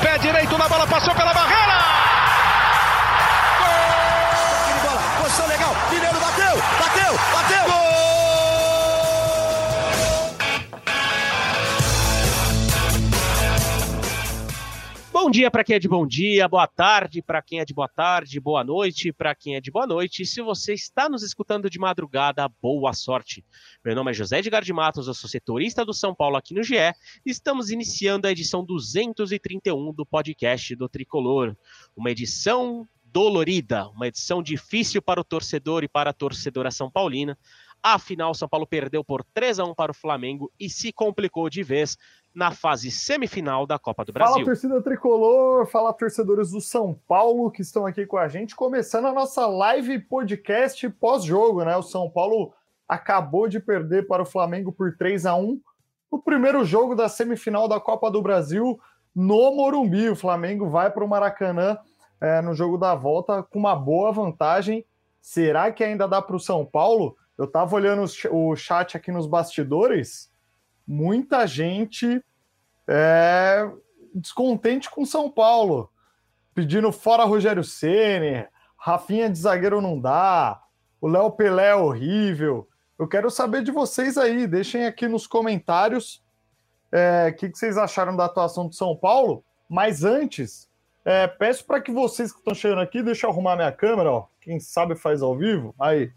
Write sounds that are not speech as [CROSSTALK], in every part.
pé direito na bola, passou pela barreira! Bom dia para quem é de bom dia, boa tarde para quem é de boa tarde, boa noite para quem é de boa noite. E se você está nos escutando de madrugada, boa sorte. Meu nome é José Edgar de Matos, eu sou setorista do São Paulo aqui no GE. Estamos iniciando a edição 231 do podcast do Tricolor. Uma edição dolorida, uma edição difícil para o torcedor e para a torcedora São Paulina. Afinal, São Paulo perdeu por 3 a 1 para o Flamengo e se complicou de vez na fase semifinal da Copa do Brasil. Fala torcida tricolor, fala torcedores do São Paulo que estão aqui com a gente, começando a nossa live podcast pós-jogo, né? O São Paulo acabou de perder para o Flamengo por 3 a 1 no primeiro jogo da semifinal da Copa do Brasil no Morumbi. O Flamengo vai para o Maracanã é, no jogo da volta com uma boa vantagem. Será que ainda dá para o São Paulo? Eu estava olhando o chat aqui nos bastidores muita gente é, descontente com São Paulo, pedindo fora Rogério Ceni, Rafinha de zagueiro não dá, o Léo Pelé é horrível. Eu quero saber de vocês aí, deixem aqui nos comentários é, o é, que, que, vocês acharam da atuação do São Paulo. Mas antes, é, peço para que vocês que estão chegando aqui, deixa eu arrumar minha câmera, ó. Quem sabe faz ao vivo. Aí,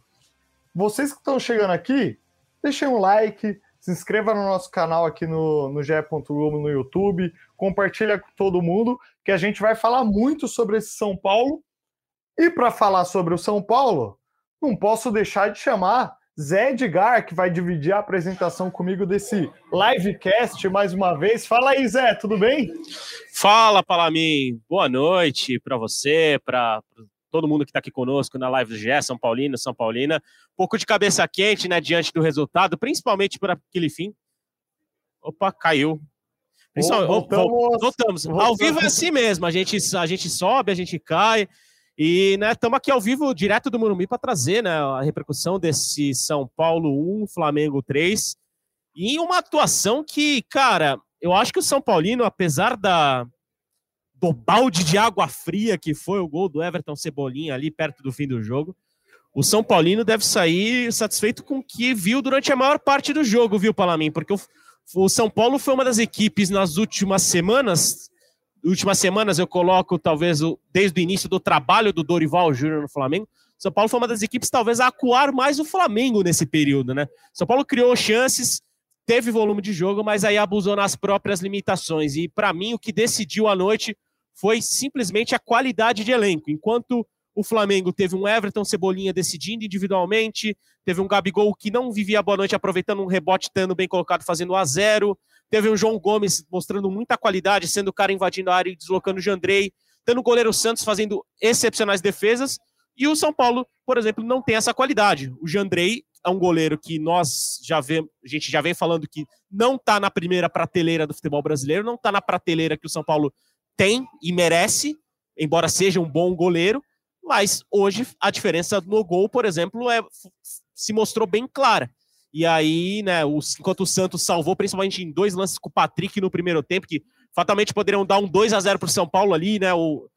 vocês que estão chegando aqui, deixem um like, se inscreva no nosso canal aqui no, no GE. Globo no YouTube, compartilha com todo mundo, que a gente vai falar muito sobre esse São Paulo. E para falar sobre o São Paulo, não posso deixar de chamar Zé Edgar, que vai dividir a apresentação comigo desse livecast mais uma vez. Fala aí, Zé, tudo bem? Fala, Palamin. Boa noite para você, para todo mundo que está aqui conosco na live do GE, São Paulino, São Paulina. Um pouco de cabeça quente, né, diante do resultado, principalmente por aquele fim. Opa, caiu. Voltamos, voltamos. voltamos. Ao vivo é assim mesmo, a gente, a gente sobe, a gente cai. E estamos né, aqui ao vivo, direto do Morumbi, para trazer né, a repercussão desse São Paulo 1, Flamengo 3. E uma atuação que, cara, eu acho que o São Paulino, apesar da, do balde de água fria que foi o gol do Everton Cebolinha ali perto do fim do jogo. O São Paulino deve sair satisfeito com o que viu durante a maior parte do jogo, viu, Palamin? Porque o, o São Paulo foi uma das equipes nas últimas semanas. Últimas semanas eu coloco, talvez, o, desde o início do trabalho do Dorival Júnior no Flamengo. São Paulo foi uma das equipes, talvez, a acuar mais o Flamengo nesse período, né? São Paulo criou chances, teve volume de jogo, mas aí abusou nas próprias limitações. E, para mim, o que decidiu a noite foi simplesmente a qualidade de elenco. Enquanto o Flamengo teve um Everton Cebolinha decidindo individualmente, teve um Gabigol que não vivia boa noite aproveitando um rebote, estando bem colocado, fazendo a zero. Teve um João Gomes mostrando muita qualidade, sendo o cara invadindo a área e deslocando o Jandrei. Tendo o goleiro Santos fazendo excepcionais defesas. E o São Paulo, por exemplo, não tem essa qualidade. O Jandrei é um goleiro que nós já vemos, a gente já vem falando que não está na primeira prateleira do futebol brasileiro, não está na prateleira que o São Paulo tem e merece, embora seja um bom goleiro, mas hoje a diferença no gol, por exemplo, é, se mostrou bem clara. E aí, né, os, enquanto o Santos salvou, principalmente em dois lances com o Patrick no primeiro tempo, que fatalmente poderiam dar um 2 a 0 para o São Paulo ali, né, o,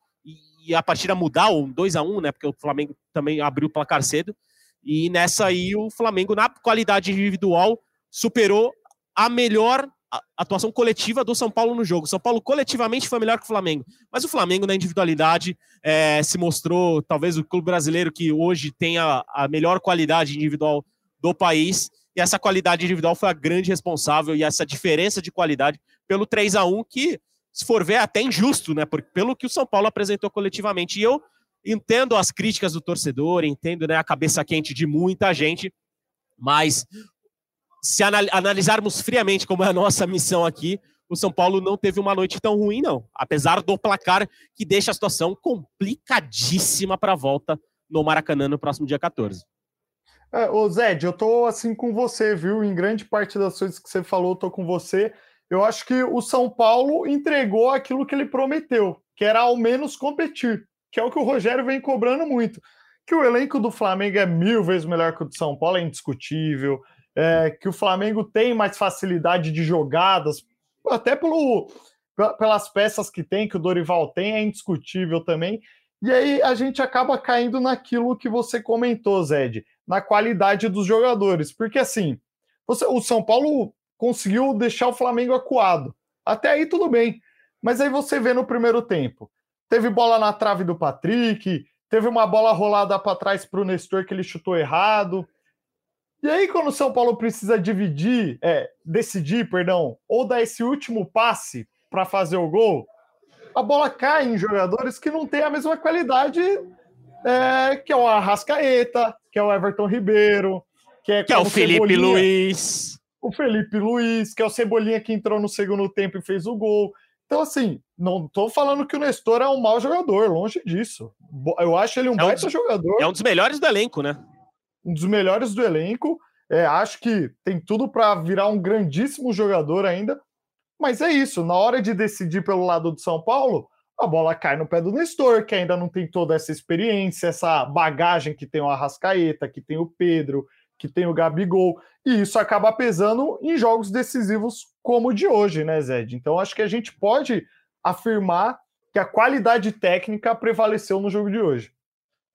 e a partida mudar, um 2 a 1 né, porque o Flamengo também abriu o placar cedo. E nessa aí, o Flamengo, na qualidade individual, superou a melhor atuação coletiva do São Paulo no jogo. São Paulo coletivamente foi melhor que o Flamengo, mas o Flamengo na individualidade é, se mostrou talvez o clube brasileiro que hoje tem a, a melhor qualidade individual do país. E essa qualidade individual foi a grande responsável e essa diferença de qualidade pelo 3 a 1 que, se for ver, é até injusto, né? Porque, pelo que o São Paulo apresentou coletivamente. E eu entendo as críticas do torcedor, entendo né, a cabeça quente de muita gente, mas se analisarmos friamente como é a nossa missão aqui, o São Paulo não teve uma noite tão ruim, não. Apesar do placar que deixa a situação complicadíssima para a volta no Maracanã no próximo dia 14. É, ô Zed, eu tô assim com você, viu? Em grande parte das coisas que você falou, eu tô com você. Eu acho que o São Paulo entregou aquilo que ele prometeu, que era ao menos competir, que é o que o Rogério vem cobrando muito. Que o elenco do Flamengo é mil vezes melhor que o do São Paulo, é indiscutível é, que o Flamengo tem mais facilidade de jogadas, até pelo, pelas peças que tem, que o Dorival tem, é indiscutível também. E aí a gente acaba caindo naquilo que você comentou, Zed, na qualidade dos jogadores. Porque assim, você, o São Paulo conseguiu deixar o Flamengo acuado. Até aí tudo bem. Mas aí você vê no primeiro tempo. Teve bola na trave do Patrick, teve uma bola rolada para trás para o Nestor que ele chutou errado. E aí, quando o São Paulo precisa dividir, é, decidir, perdão, ou dar esse último passe para fazer o gol, a bola cai em jogadores que não têm a mesma qualidade é, que é o Arrascaeta, que é o Everton Ribeiro, que é, que é o Felipe Cebolinha, Luiz. O Felipe Luiz, que é o Cebolinha que entrou no segundo tempo e fez o gol. Então, assim, não estou falando que o Nestor é um mau jogador, longe disso. Eu acho ele um é baita um jogador. É um dos melhores do elenco, né? Um dos melhores do elenco. É, acho que tem tudo para virar um grandíssimo jogador ainda. Mas é isso, na hora de decidir pelo lado do São Paulo, a bola cai no pé do Nestor, que ainda não tem toda essa experiência, essa bagagem que tem o Arrascaeta, que tem o Pedro, que tem o Gabigol, e isso acaba pesando em jogos decisivos como o de hoje, né, Zed? Então acho que a gente pode afirmar que a qualidade técnica prevaleceu no jogo de hoje.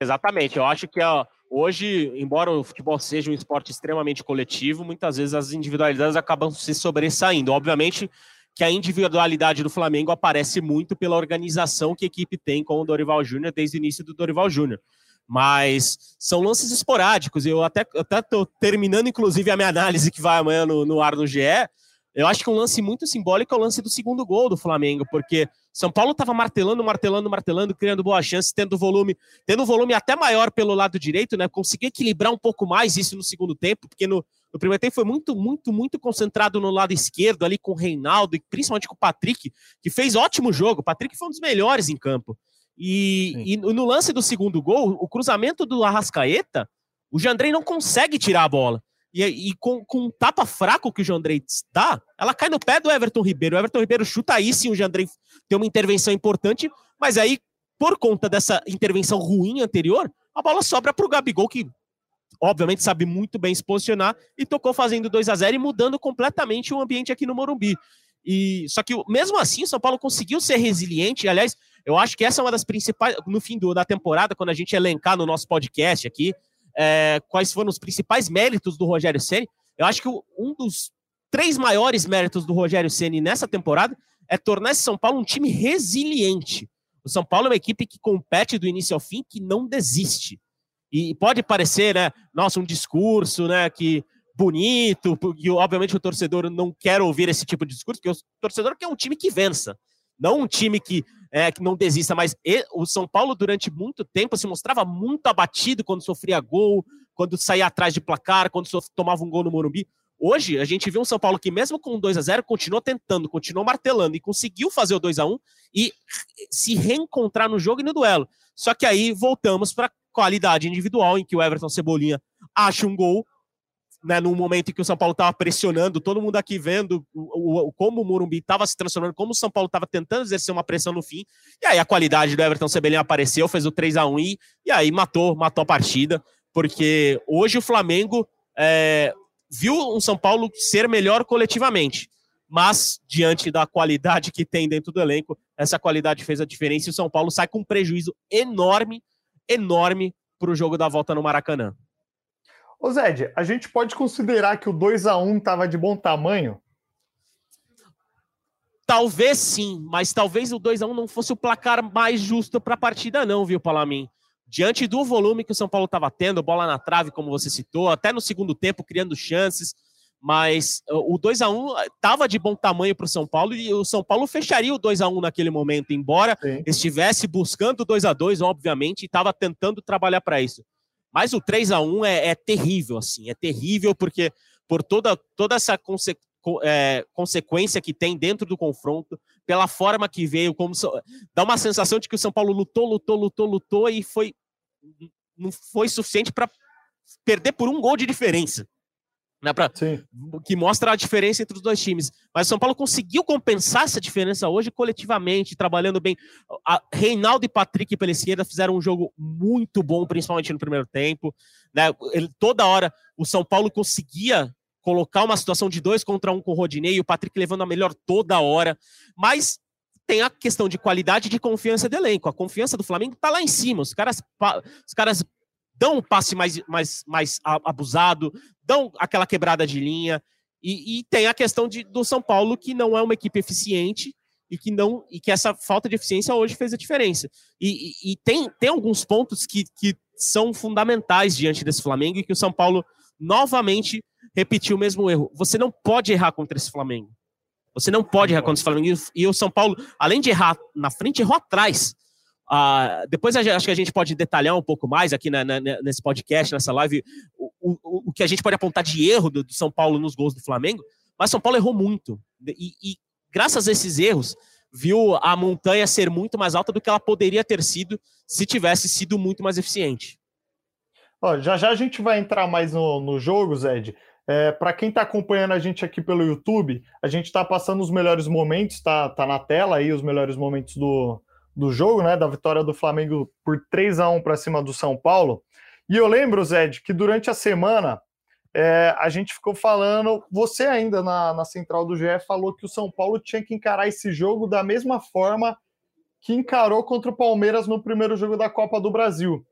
Exatamente, eu acho que ó, hoje, embora o futebol seja um esporte extremamente coletivo, muitas vezes as individualidades acabam se sobressaindo. Obviamente, que a individualidade do Flamengo aparece muito pela organização que a equipe tem com o Dorival Júnior desde o início do Dorival Júnior. Mas são lances esporádicos. Eu até estou terminando, inclusive, a minha análise que vai amanhã no, no ar no GE. Eu acho que um lance muito simbólico é o lance do segundo gol do Flamengo, porque São Paulo estava martelando, martelando, martelando, criando boa chance, tendo volume, tendo volume até maior pelo lado direito, né? Conseguiu equilibrar um pouco mais isso no segundo tempo, porque no, no primeiro tempo foi muito, muito, muito concentrado no lado esquerdo, ali com o Reinaldo e principalmente com o Patrick, que fez ótimo jogo. O Patrick foi um dos melhores em campo. E, e, no lance do segundo gol, o cruzamento do Arrascaeta, o Jandrei não consegue tirar a bola. E, e com, com, um tapa fraco que o Jandrei dá, ela cai no pé do Everton Ribeiro. O Everton Ribeiro chuta aí sim, o Jandrei tem uma intervenção importante, mas aí, por conta dessa intervenção ruim anterior, a bola sobra para o Gabigol, que obviamente sabe muito bem se posicionar e tocou fazendo 2 a 0 e mudando completamente o ambiente aqui no Morumbi. E só que mesmo assim, o São Paulo conseguiu ser resiliente. Aliás, eu acho que essa é uma das principais no fim do, da temporada, quando a gente elencar no nosso podcast aqui, é, quais foram os principais méritos do Rogério Ceni. Eu acho que um dos três maiores méritos do Rogério Ceni nessa temporada é tornar esse São Paulo um time resiliente. O São Paulo é uma equipe que compete do início ao fim, que não desiste. E pode parecer, né, nossa, um discurso, né, que bonito, e obviamente o torcedor não quer ouvir esse tipo de discurso, porque o torcedor quer um time que vença, não um time que, é, que não desista, mas ele, o São Paulo durante muito tempo se mostrava muito abatido quando sofria gol, quando saía atrás de placar, quando tomava um gol no Morumbi. Hoje, a gente vê um São Paulo que, mesmo com 2 a 0 continuou tentando, continuou martelando e conseguiu fazer o 2 a 1 e se reencontrar no jogo e no duelo. Só que aí voltamos para qualidade individual, em que o Everton Cebolinha acha um gol, né, no momento em que o São Paulo estava pressionando, todo mundo aqui vendo o, o como o Morumbi estava se transformando, como o São Paulo estava tentando exercer uma pressão no fim, e aí a qualidade do Everton Cebolinha apareceu, fez o 3 a 1 e, e aí matou, matou a partida, porque hoje o Flamengo é, viu um São Paulo ser melhor coletivamente, mas diante da qualidade que tem dentro do elenco, essa qualidade fez a diferença e o São Paulo sai com um prejuízo enorme enorme para o jogo da volta no Maracanã. Ô Zed, a gente pode considerar que o 2 a 1 estava de bom tamanho? Talvez sim, mas talvez o 2 a 1 não fosse o placar mais justo para a partida, não, viu, Palamin? Diante do volume que o São Paulo estava tendo, bola na trave, como você citou, até no segundo tempo criando chances, mas uh, o 2 a 1 estava de bom tamanho para o São Paulo e o São Paulo fecharia o 2 a 1 naquele momento, embora Sim. estivesse buscando o 2 a 2 obviamente, e estava tentando trabalhar para isso. Mas o 3 a 1 é, é, terrível, assim, é terrível porque por toda, toda essa conse é, consequência que tem dentro do confronto, pela forma que veio, como dá uma sensação de que o São Paulo lutou, lutou, lutou, lutou e foi não foi suficiente para perder por um gol de diferença né, pra, que mostra a diferença entre os dois times. Mas o São Paulo conseguiu compensar essa diferença hoje coletivamente, trabalhando bem. A Reinaldo e Patrick pela esquerda fizeram um jogo muito bom, principalmente no primeiro tempo. Né? Ele, toda hora o São Paulo conseguia colocar uma situação de dois contra um com o Rodinei e o Patrick levando a melhor toda hora. Mas tem a questão de qualidade de confiança do elenco. A confiança do Flamengo está lá em cima. Os caras, os caras dão um passe mais, mais, mais abusado, dão aquela quebrada de linha. E, e tem a questão de, do São Paulo, que não é uma equipe eficiente e que não e que essa falta de eficiência hoje fez a diferença. E, e, e, tem, tem alguns pontos que, que são fundamentais diante desse Flamengo e que o São Paulo novamente repetiu o mesmo erro. Você não pode errar contra esse Flamengo. Você não pode errar contra esse Flamengo. E o São Paulo, além de errar na frente, errou atrás. Uh, depois acho que a gente pode detalhar um pouco mais aqui na, na, nesse podcast, nessa live, o, o, o, que a gente pode apontar de erro do, do, São Paulo nos gols do Flamengo. Mas São Paulo errou muito. E, e graças a esses erros, viu a montanha ser muito mais alta do que ela poderia ter sido se tivesse sido muito mais eficiente. Ó, já já a gente vai entrar mais no, no jogo, Zed. É, Para quem está acompanhando a gente aqui pelo YouTube, a gente está passando os melhores momentos, tá, tá na tela aí os melhores momentos do, do jogo, né? Da vitória do Flamengo por 3 a 1 para cima do São Paulo. E eu lembro, Zed, que durante a semana é, a gente ficou falando. Você ainda na, na central do GE falou que o São Paulo tinha que encarar esse jogo da mesma forma que encarou contra o Palmeiras no primeiro jogo da Copa do Brasil.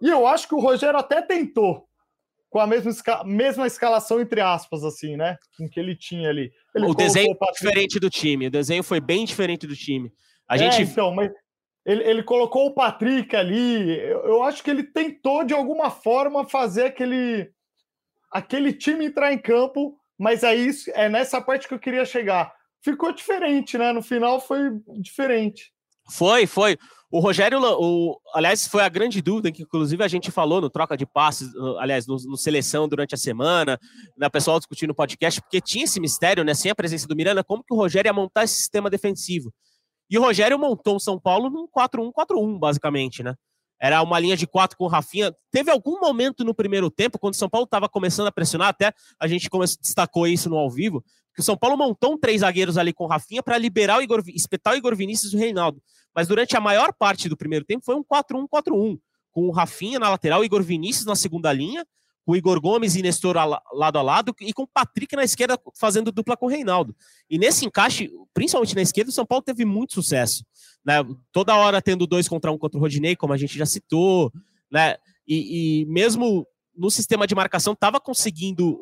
E eu acho que o Rogério até tentou, com a mesma, esca mesma escalação, entre aspas, assim, né? Com que ele tinha ali. Ele o desenho o diferente do time. O desenho foi bem diferente do time. A é, gente. Então, mas ele, ele colocou o Patrick ali. Eu, eu acho que ele tentou, de alguma forma, fazer aquele aquele time entrar em campo, mas aí é nessa parte que eu queria chegar. Ficou diferente, né? No final foi diferente. Foi, foi. O Rogério, o, aliás, foi a grande dúvida que, inclusive, a gente falou no troca de passes, aliás, no, no seleção durante a semana, na pessoal discutindo no podcast, porque tinha esse mistério, né? Sem a presença do Miranda, como que o Rogério ia montar esse sistema defensivo. E o Rogério montou o São Paulo num 4-1-4-1, basicamente, né? Era uma linha de quatro com o Rafinha. Teve algum momento no primeiro tempo, quando o São Paulo estava começando a pressionar, até a gente destacou isso no ao vivo, que o São Paulo montou um três zagueiros ali com o Rafinha para liberar o Igor, espetar o Igor Vinícius e o Reinaldo. Mas durante a maior parte do primeiro tempo foi um 4-1-4-1, com o Rafinha na lateral, o Igor Vinícius na segunda linha, com Igor Gomes e Nestor lado a lado, e com o Patrick na esquerda fazendo dupla com o Reinaldo. E nesse encaixe, principalmente na esquerda, o São Paulo teve muito sucesso. Né? Toda hora tendo dois contra um contra o Rodinei, como a gente já citou, né? E, e mesmo no sistema de marcação, estava conseguindo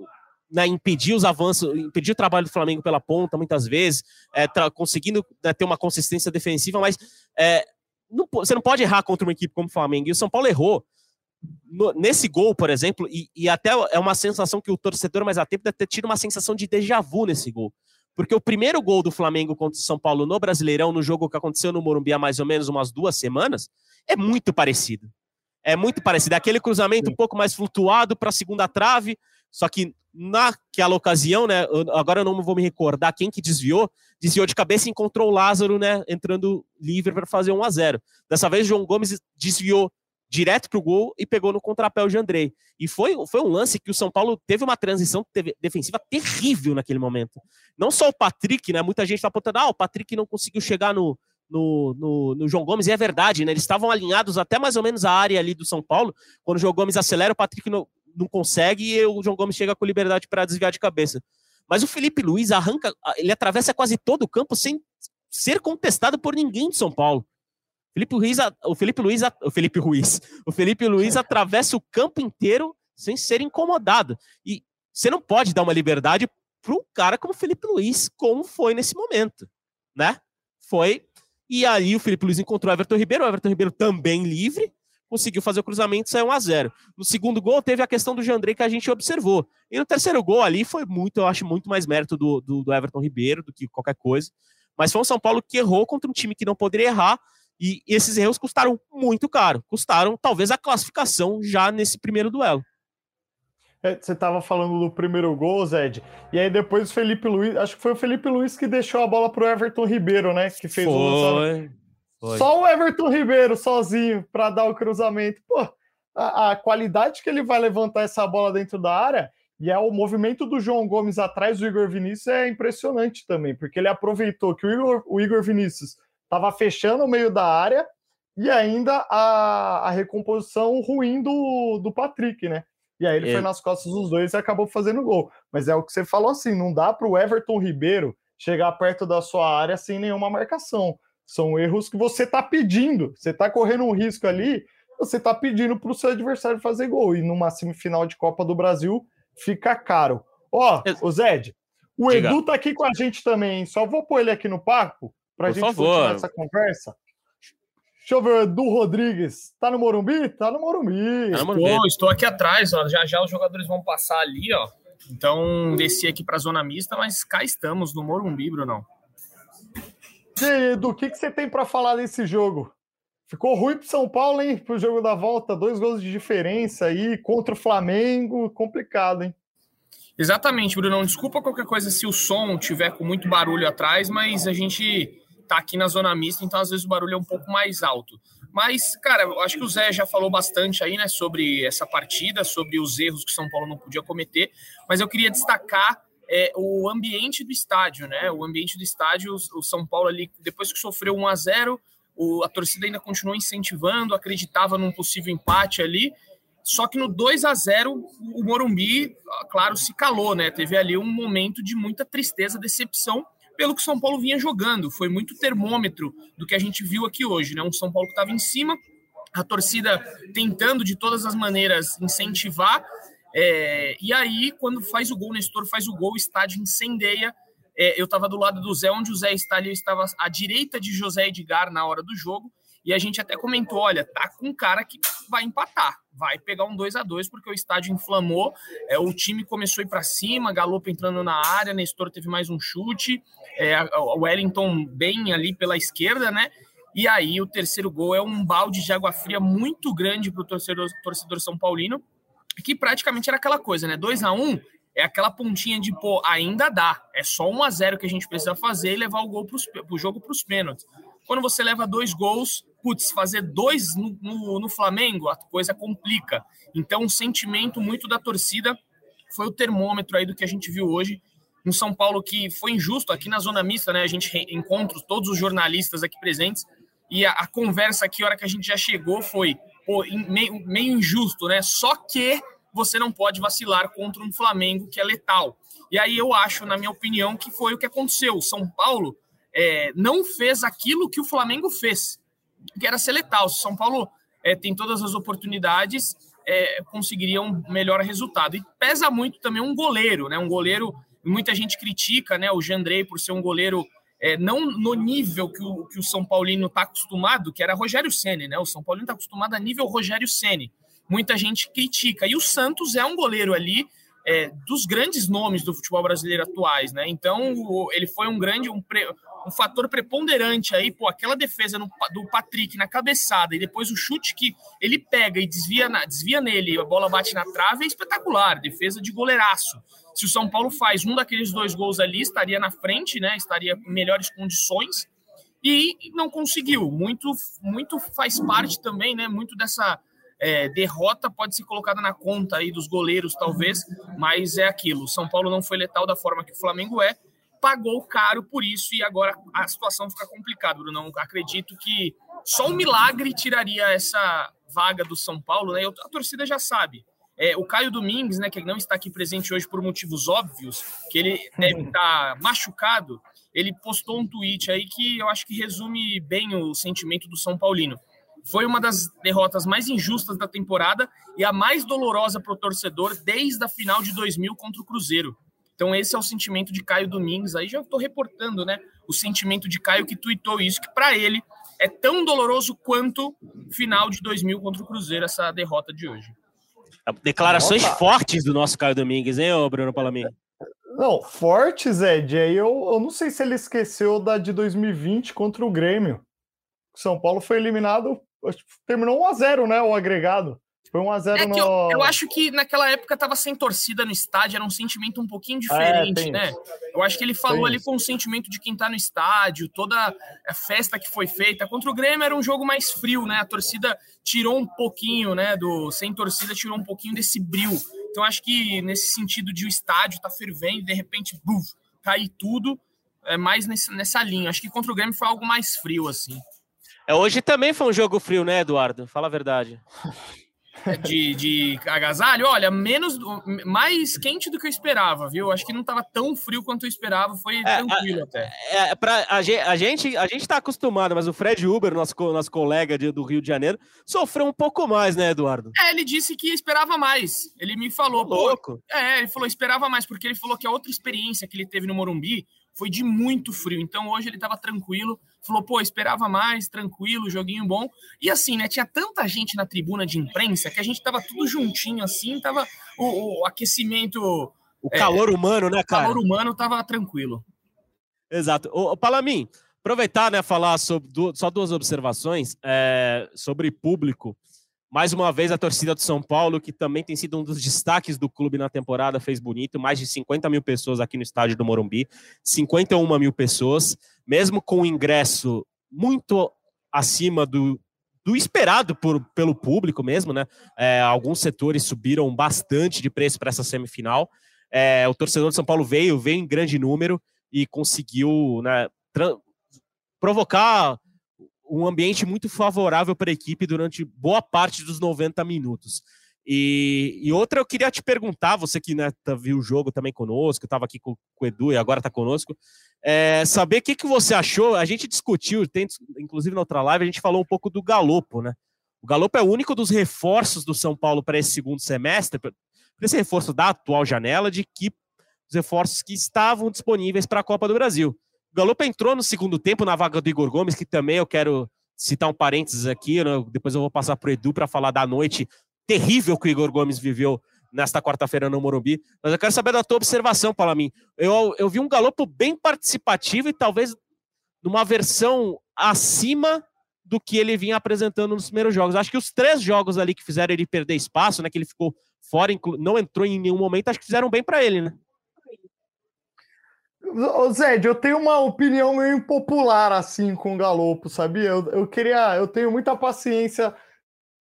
né, impedir os avanços, impedir o trabalho do Flamengo pela ponta, muitas vezes, é, conseguindo né, ter uma consistência defensiva, mas é, não, você não pode errar contra uma equipe como o Flamengo. E o São Paulo errou no, nesse gol, por exemplo, e, e, até é uma sensação que o torcedor mais atento deve ter tido uma sensação de déjà vu nesse gol. Porque o primeiro gol do Flamengo contra o São Paulo no Brasileirão, no jogo que aconteceu no Morumbi há mais ou menos umas duas semanas, é muito parecido. É muito parecido. É aquele cruzamento um pouco mais flutuado para a segunda trave, só que naquela ocasião, né? Agora eu não vou me recordar quem que desviou, desviou de cabeça e encontrou o Lázaro, né? Entrando livre para fazer 1 a 0 Dessa vez, o João Gomes desviou direto para o gol e pegou no contrapé de Andrei. E foi, foi um lance que o São Paulo teve uma transição defensiva terrível naquele momento. Não só o Patrick, né? Muita gente está apontando, ah, o Patrick não conseguiu chegar no, no, no, no, João Gomes, e é verdade, né? Eles estavam alinhados até mais ou menos a área ali do São Paulo. Quando o João Gomes acelera, o Patrick não, não consegue e o João Gomes chega com liberdade para desviar de cabeça. Mas o Felipe Luiz arranca, ele atravessa quase todo o campo sem ser contestado por ninguém de São Paulo. Felipe Ruiz, o Felipe Luiz, o Felipe Ruiz, o Felipe Luiz atravessa o campo inteiro sem ser incomodado. E você não pode dar uma liberdade para um cara como o Felipe Luiz, como foi nesse momento, né? Foi. E aí o Felipe Luiz encontrou o Everton Ribeiro, o Everton Ribeiro também livre, conseguiu fazer o cruzamento saiu 1 a 0 No segundo gol, teve a questão do Jandrei que a gente observou. E no terceiro gol ali foi muito, eu acho, muito mais mérito do, do, do Everton Ribeiro do que qualquer coisa. Mas foi um São Paulo que errou contra um time que não poderia errar e esses erros custaram muito caro, custaram talvez a classificação já nesse primeiro duelo. É, você estava falando do primeiro gol, Zed, e aí depois o Felipe Luiz, acho que foi o Felipe Luiz que deixou a bola para o Everton Ribeiro, né? Que fez foi, o foi. Só o Everton Ribeiro sozinho para dar o cruzamento. Pô, a, a, qualidade que ele vai levantar essa bola dentro da área e é o movimento do João Gomes atrás do Igor Vinícius é impressionante também, porque ele aproveitou que o Igor, o Igor Vinícius estava fechando o meio da área e ainda a, a recomposição ruim do, do Patrick, né? E aí ele é. foi nas costas dos dois e acabou fazendo gol. Mas é o que você falou assim: não dá para o Everton Ribeiro chegar perto da sua área sem nenhuma marcação. São erros que você está pedindo. Você está correndo um risco ali, você está pedindo para o seu adversário fazer gol. E numa semifinal de Copa do Brasil fica caro. Ó, o Zed, o. Edu tá aqui com a gente também, hein? Só vou pôr ele aqui no papo para a gente favor. continuar essa conversa. Deixa eu ver, Edu Rodrigues. Tá no Morumbi? Tá no Morumbi. Tá no Morumbi. Estou, estou aqui atrás, ó. Já já os jogadores vão passar ali, ó. Então, desci aqui para a zona mista, mas cá estamos no Morumbi, Brunão. E aí, Edu, o que, que você tem para falar desse jogo? Ficou ruim para São Paulo, hein? Pro jogo da volta, dois gols de diferença aí contra o Flamengo, complicado, hein? Exatamente, Brunão. Desculpa qualquer coisa se o som tiver com muito barulho atrás, mas a gente tá aqui na zona mista, então às vezes o barulho é um pouco mais alto. Mas, cara, eu acho que o Zé já falou bastante aí, né, sobre essa partida, sobre os erros que o São Paulo não podia cometer, mas eu queria destacar é, o ambiente do estádio, né? O ambiente do estádio, o São Paulo ali, depois que sofreu 1 a 0 o, a torcida ainda continuou incentivando, acreditava num possível empate ali, só que no 2 a 0 o Morumbi, claro, se calou, né? Teve ali um momento de muita tristeza, decepção pelo que São Paulo vinha jogando. Foi muito termômetro do que a gente viu aqui hoje, né? Um São Paulo que estava em cima, a torcida tentando de todas as maneiras incentivar. É, e aí, quando faz o gol, o Nestor faz o gol, o estádio incendeia. É, eu estava do lado do Zé, onde o Zé está ali, eu estava à direita de José Edgar na hora do jogo. E a gente até comentou: olha, tá com um cara que vai empatar, vai pegar um 2 a 2 porque o estádio inflamou, é, o time começou a ir para cima, Galopo entrando na área, Nestor teve mais um chute, é, o Wellington bem ali pela esquerda, né? E aí o terceiro gol é um balde de água fria muito grande para o torcedor, torcedor São Paulino, que praticamente era aquela coisa, né? 2 a 1 um, é aquela pontinha de, pô, ainda dá. É só 1 a 0 que a gente precisa fazer e levar o gol pros, pro jogo para os pênaltis. Quando você leva dois gols, putz, fazer dois no, no, no, Flamengo, a coisa complica. Então, um sentimento muito da torcida foi o termômetro aí do que a gente viu hoje no São Paulo, que foi injusto. Aqui na Zona Mista, né? A gente encontra todos os jornalistas aqui presentes e a, a conversa aqui, a hora que a gente já chegou, foi pô, meio, meio injusto, né? Só que você não pode vacilar contra um Flamengo que é letal. E aí eu acho, na minha opinião, que foi o que aconteceu. O São Paulo é, não fez aquilo que o Flamengo fez, que era ser letal. Se o São Paulo é, tem todas as oportunidades, é, conseguiria um melhor resultado. E pesa muito também um goleiro, né? Um goleiro, muita gente critica, né? O Jandrei por ser um goleiro é, não no nível que o, que o São Paulino está acostumado, que era Rogério Ceni, né? O São Paulino está acostumado a nível Rogério Ceni muita gente critica. E o Santos é um goleiro ali é, dos grandes nomes do futebol brasileiro atuais, né? Então ele foi um grande, um, um fator preponderante aí, pô, aquela defesa no, do Patrick na cabeçada e depois o chute que ele pega e desvia, na, desvia nele, a bola bate na trave, é espetacular, defesa de goleiraço. Se o São Paulo faz um daqueles dois gols ali, estaria na frente, né? Estaria em melhores condições e não conseguiu. Muito, muito faz parte também, né? Muito dessa é, derrota pode ser colocada na conta aí dos goleiros, talvez, mas é aquilo. São Paulo não foi letal da forma que o Flamengo é, pagou caro por isso e agora a situação fica complicada, Bruno. Acredito que só um milagre tiraria essa vaga do São Paulo, né? A torcida já sabe. É, o Caio Domingues, né, que não está aqui presente hoje por motivos óbvios, que ele deve estar machucado, ele postou um tweet aí que eu acho que resume bem o sentimento do São Paulino. Foi uma das derrotas mais injustas da temporada e a mais dolorosa para o torcedor desde a final de 2000 contra o Cruzeiro. Então esse é o sentimento de Caio Domingues. Aí já estou reportando, né? O sentimento de Caio que tuitou isso, que para ele é tão doloroso quanto final de 2000 contra o Cruzeiro, essa derrota de hoje. Declarações Opa. fortes do nosso Caio Domingues, hein, Bruno Palamin? Não, fortes, Ed. Aí eu, eu não sei se ele esqueceu da de 2020 contra o Grêmio. São Paulo foi eliminado terminou 1 a 0 né? O agregado. Foi 1 a 0 é no... eu, eu, acho que naquela época tava sem torcida no estádio, era um sentimento um pouquinho é, diferente, é, né? Eu acho que ele falou tem ali isso. com o sentimento de quem tá no estádio, toda a festa que foi feita. Contra o Grêmio era um jogo mais frio, né? A torcida tirou um pouquinho, né? Do sem torcida tirou um pouquinho desse brilho. Então acho que nesse sentido de o estádio tá fervendo, de repente, buf, cair tudo, é mais nesse, nessa linha. Acho que contra o Grêmio foi algo mais frio, assim. É, hoje também foi um jogo frio, né, Eduardo? Fala a verdade. [LAUGHS] de, de agasalho, olha, menos, mais quente do que eu esperava, viu? Acho que não estava tão frio quanto eu esperava, foi é, tranquilo a, até. É, pra, a, a, gente a gente tá acostumado, mas o Fred Uber, nosso, nosso colega de, do Rio de Janeiro, sofreu um pouco mais, né, Eduardo? É, ele disse que esperava mais. Ele me falou, louco. É, ele falou esperava mais, porque ele falou que a outra experiência que ele teve no Morumbi foi de muito frio. Então hoje ele estava tranquilo, falou, pô, esperava mais, tranquilo, joguinho bom. E assim, né, tinha tanta gente na tribuna de imprensa que a gente tava tudo juntinho assim, tava o, o aquecimento. O calor é, humano, né, cara? O calor humano tava tranquilo. Exato. Ô, Palamin, aproveitar, né, falar sobre só duas observações é, sobre público. Mais uma vez, a torcida do São Paulo, que também tem sido um dos destaques do clube na temporada, fez bonito. Mais de 50 mil pessoas aqui no estádio do Morumbi. 51 mil pessoas, mesmo com o ingresso muito acima do, do esperado por, pelo público mesmo, né? É, alguns setores subiram bastante de preço para essa semifinal. É, o torcedor de São Paulo veio, veio em grande número e conseguiu né, provocar um ambiente muito favorável para a equipe durante boa parte dos 90 minutos. E, e, outra, eu queria te perguntar, você que né, tá, viu o jogo também conosco, estava aqui com, com, o Edu e agora está conosco, é, saber o que, que você achou. A gente discutiu, tem, inclusive na outra live, a gente falou um pouco do Galopo, né? O Galopo é o único dos reforços do São Paulo para esse segundo semestre, para esse reforço da atual janela, de que os reforços que estavam disponíveis para a Copa do Brasil. O entrou no segundo tempo na vaga do Igor Gomes, que também eu quero citar um parênteses aqui, né? depois eu vou passar para o Edu para falar da noite terrível que o Igor Gomes viveu nesta quarta-feira no Morumbi. Mas eu quero saber da tua observação, mim. Eu, eu vi um Galopo bem participativo e talvez numa versão acima do que ele vinha apresentando nos primeiros jogos. Acho que os três jogos ali que fizeram ele perder espaço, né, que ele ficou fora, não entrou em nenhum momento, acho que fizeram bem para ele, né? Zé, eu tenho uma opinião meio impopular assim com o Galopo, sabia? Eu, eu queria, eu tenho muita paciência,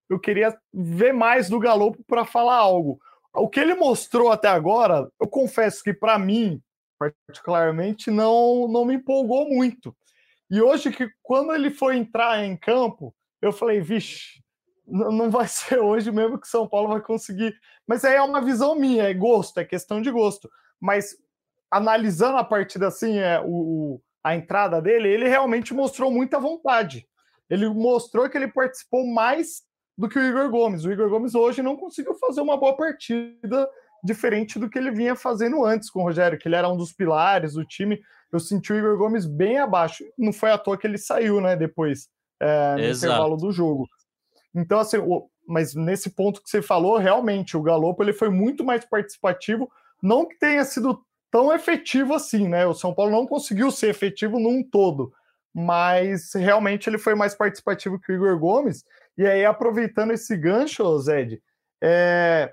eu queria ver mais do Galopo para falar algo. O que ele mostrou até agora, eu confesso que para mim, particularmente, não, não me empolgou muito. E hoje, que quando ele foi entrar em campo, eu falei, vixe, não vai [LAUGHS] ser hoje mesmo que São Paulo vai conseguir. Mas aí é uma visão minha, é gosto, é questão de gosto. Mas analisando a partida assim, é, o, a entrada dele, ele realmente mostrou muita vontade. Ele mostrou que ele participou mais do que o Igor Gomes. O Igor Gomes hoje não conseguiu fazer uma boa partida diferente do que ele vinha fazendo antes com o Rogério, que ele era um dos pilares do time. Eu senti o Igor Gomes bem abaixo. Não foi à toa que ele saiu, né, depois, é, no Exato. intervalo do jogo. Então, assim, o, mas nesse ponto que você falou, realmente, o Galopo ele foi muito mais participativo. Não que tenha sido tão efetivo assim, né? O São Paulo não conseguiu ser efetivo num todo, mas realmente ele foi mais participativo que o Igor Gomes. E aí, aproveitando esse gancho, Zed, é...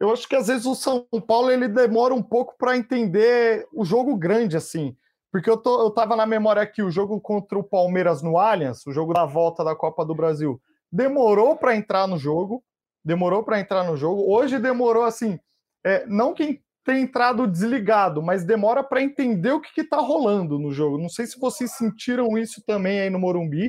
eu acho que às vezes o São Paulo ele demora um pouco para entender o jogo grande, assim. Porque eu, tô, eu tava na memória aqui, o jogo contra o Palmeiras no Allianz, o jogo da volta da Copa do Brasil, demorou para entrar no jogo, demorou para entrar no jogo. Hoje demorou assim, é, não quem tem entrado desligado, mas demora para entender o que está rolando no jogo. Não sei se vocês sentiram isso também aí no Morumbi.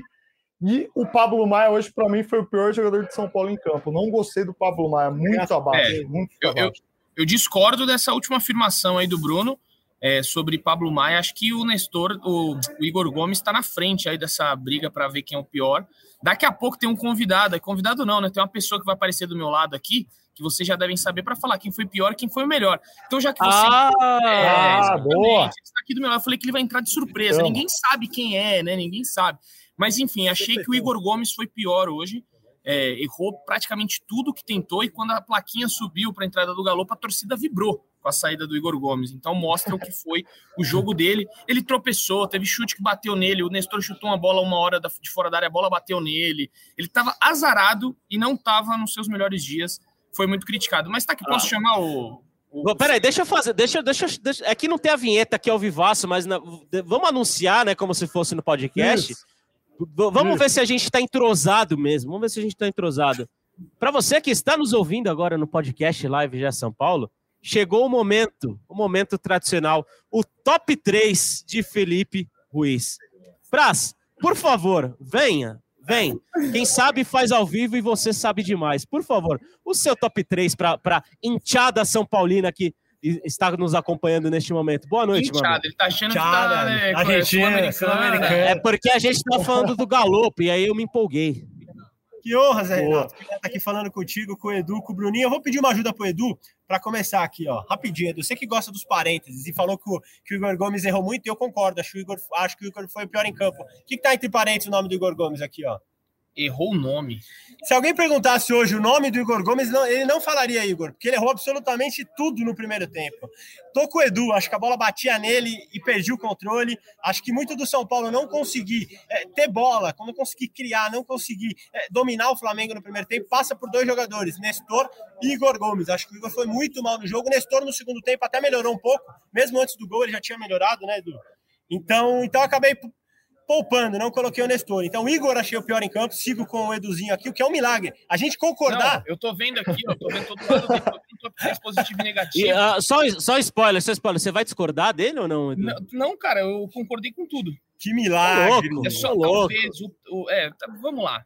E o Pablo Maia hoje, para mim, foi o pior jogador de São Paulo em campo. Não gostei do Pablo Maia, muito abaixo. É, muito eu, abaixo. Eu, eu, discordo dessa última afirmação aí do Bruno é, sobre Pablo Maia. Acho que o Nestor, o, o Igor Gomes, está na frente aí dessa briga para ver quem é o pior. Daqui a pouco tem um convidado, convidado não, né? Tem uma pessoa que vai aparecer do meu lado aqui, que vocês já devem saber para falar quem foi pior e quem foi o melhor. Então, já que você. Ah, é, boa! Está aqui do meu lado, eu falei que ele vai entrar de surpresa. Ninguém sabe quem é, né? Ninguém sabe. Mas, enfim, achei que o Igor Gomes foi pior hoje. É, errou praticamente tudo que tentou e quando a plaquinha subiu para a entrada do Galo, a torcida vibrou com a saída do Igor Gomes. Então mostra o que foi o jogo dele. Ele tropeçou, teve chute que bateu nele, o Nestor chutou uma bola uma hora de fora da área, a bola bateu nele. Ele estava azarado e não estava nos seus melhores dias foi muito criticado. Mas tá aqui, posso ah. chamar o. o... Peraí, deixa eu fazer. Deixa, deixa, deixa. Aqui é não tem a vinheta aqui ao vivaço, mas na, vamos anunciar, né? Como se fosse no podcast. Isso. Vamos Isso. ver se a gente está entrosado mesmo. Vamos ver se a gente está entrosado. Para você que está nos ouvindo agora no podcast Live já São Paulo, chegou o momento, o momento tradicional, o top 3 de Felipe Ruiz. Praz, por favor, venha, Vem. Quem sabe faz ao vivo e você sabe demais. Por favor, o seu top 3 para inchada São Paulina que está nos acompanhando neste momento. Boa noite, Inchada, mano. ele tá achando Inchada, que tá né, Argentina, Sul-Americana. É porque a gente tá falando do galope e aí eu me empolguei. Que honra, Zé Renato. Que tá aqui falando contigo, com o Edu, com o Bruninho. Eu vou pedir uma ajuda pro Edu para começar aqui, ó. Rapidinho, Edu. Você que gosta dos parênteses e falou que o, que o Igor Gomes errou muito, e eu concordo. Acho que, o Igor, acho que o Igor foi o pior em campo. O que, que tá entre parênteses o nome do Igor Gomes aqui, ó? Errou o nome. Se alguém perguntasse hoje o nome do Igor Gomes, não, ele não falaria Igor, porque ele errou absolutamente tudo no primeiro tempo. Tô com o Edu, acho que a bola batia nele e perdi o controle. Acho que muito do São Paulo não conseguir é, ter bola, não conseguir criar, não conseguir é, dominar o Flamengo no primeiro tempo, passa por dois jogadores, Nestor e Igor Gomes. Acho que o Igor foi muito mal no jogo. Nestor no segundo tempo até melhorou um pouco, mesmo antes do gol ele já tinha melhorado, né, Edu? Então, então acabei poupando, não coloquei o Nestor. Então, o Igor achei o pior em campo, sigo com o Eduzinho aqui, o que é um milagre. A gente concordar. Não, eu tô vendo aqui, ó, tô vendo todo 3 positivo e negativo. E, uh, só, só spoiler, só spoiler. Você vai discordar dele ou não, Edu? Não, não, cara, eu concordei com tudo. Que milagre. louco. É só louco. talvez o, o- é, tá, vamos lá.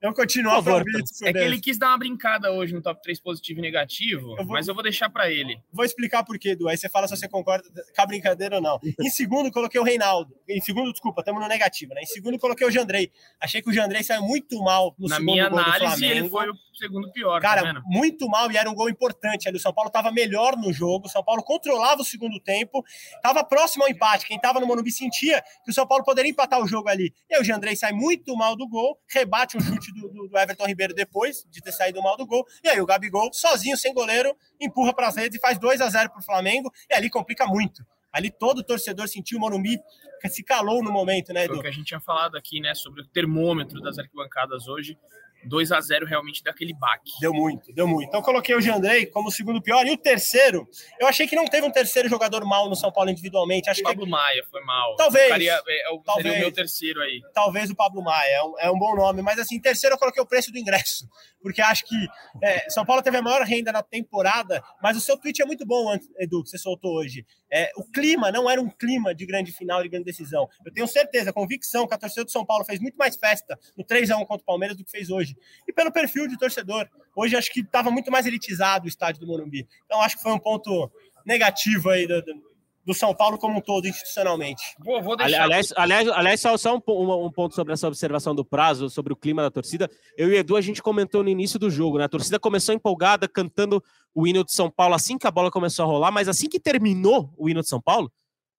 Eu continuo Por favor, a ouvir, É que ele quis dar uma brincada hoje no top 3 positivo e negativo, Eu vou- mas eu vou deixar pra ele. Vou explicar por quê, Edu. Aí você fala se você concorda com a brincadeira ou não. Em segundo, coloquei o Reinaldo. Em segundo, desculpa, estamos no negativo, né? Em segundo, coloquei o Jandrei. Achei que o Jandrei saiu muito mal no Na segundo minha gol do análise, ele Flamengo. foi o segundo pior, tá Cara, vendo? muito mal e era um gol importante ali. O São Paulo estava melhor no jogo. O São Paulo controlava o segundo tempo, estava próximo ao empate. Quem estava no Morumbi sentia que o São Paulo poderia empatar o jogo ali. E aí o Jandrei sai muito mal do gol, rebate um chute do, do- do Everton Ribeiro depois de ter saído mal do gol. E aí o Gabigol, sozinho, sem goleiro, empurra para as redes e faz 2 a 0 para o Flamengo. E ali complica muito. Ali todo torcedor sentiu o Morumbi que se calou no momento, né, Foi o Edu? que a gente tinha falado aqui, né, sobre o termômetro das arquibancadas hoje. 2 a 0 realmente daquele baque. Deu muito, deu muito. Então eu coloquei o Jandrei como o segundo pior. E o terceiro, eu achei que não teve um terceiro jogador mal no São Paulo individualmente. Acho que Pablo Maia foi mal. Talvez. Ficaria, é, é o- Talvez. Seria o meu terceiro aí. talvez o Pablo Maia, é um, é um bom nome. Mas assim, terceiro eu coloquei o preço do ingresso. Porque acho que é, São Paulo teve a maior renda na temporada, mas o seu tweet é muito bom, Edu, que você soltou hoje. É, o clima não era um clima de grande final, de grande decisão. Eu tenho certeza, convicção, que a torcida do São Paulo fez muito mais festa no 3x1 contra o Palmeiras do que fez hoje. E pelo perfil de torcedor. Hoje acho que estava muito mais elitizado o estádio do Morumbi. Então acho que foi um ponto negativo aí do, do- São Paulo como um todo, institucionalmente. Vou, vou deixar. Aliás, aliás, aliás só, só um, um- um ponto sobre essa observação do prazo, sobre o clima da torcida. Eu e o Edu, a gente comentou no início do jogo, né? A torcida começou empolgada, cantando o hino de São Paulo assim que a bola começou a rolar, mas assim que terminou o hino de São Paulo,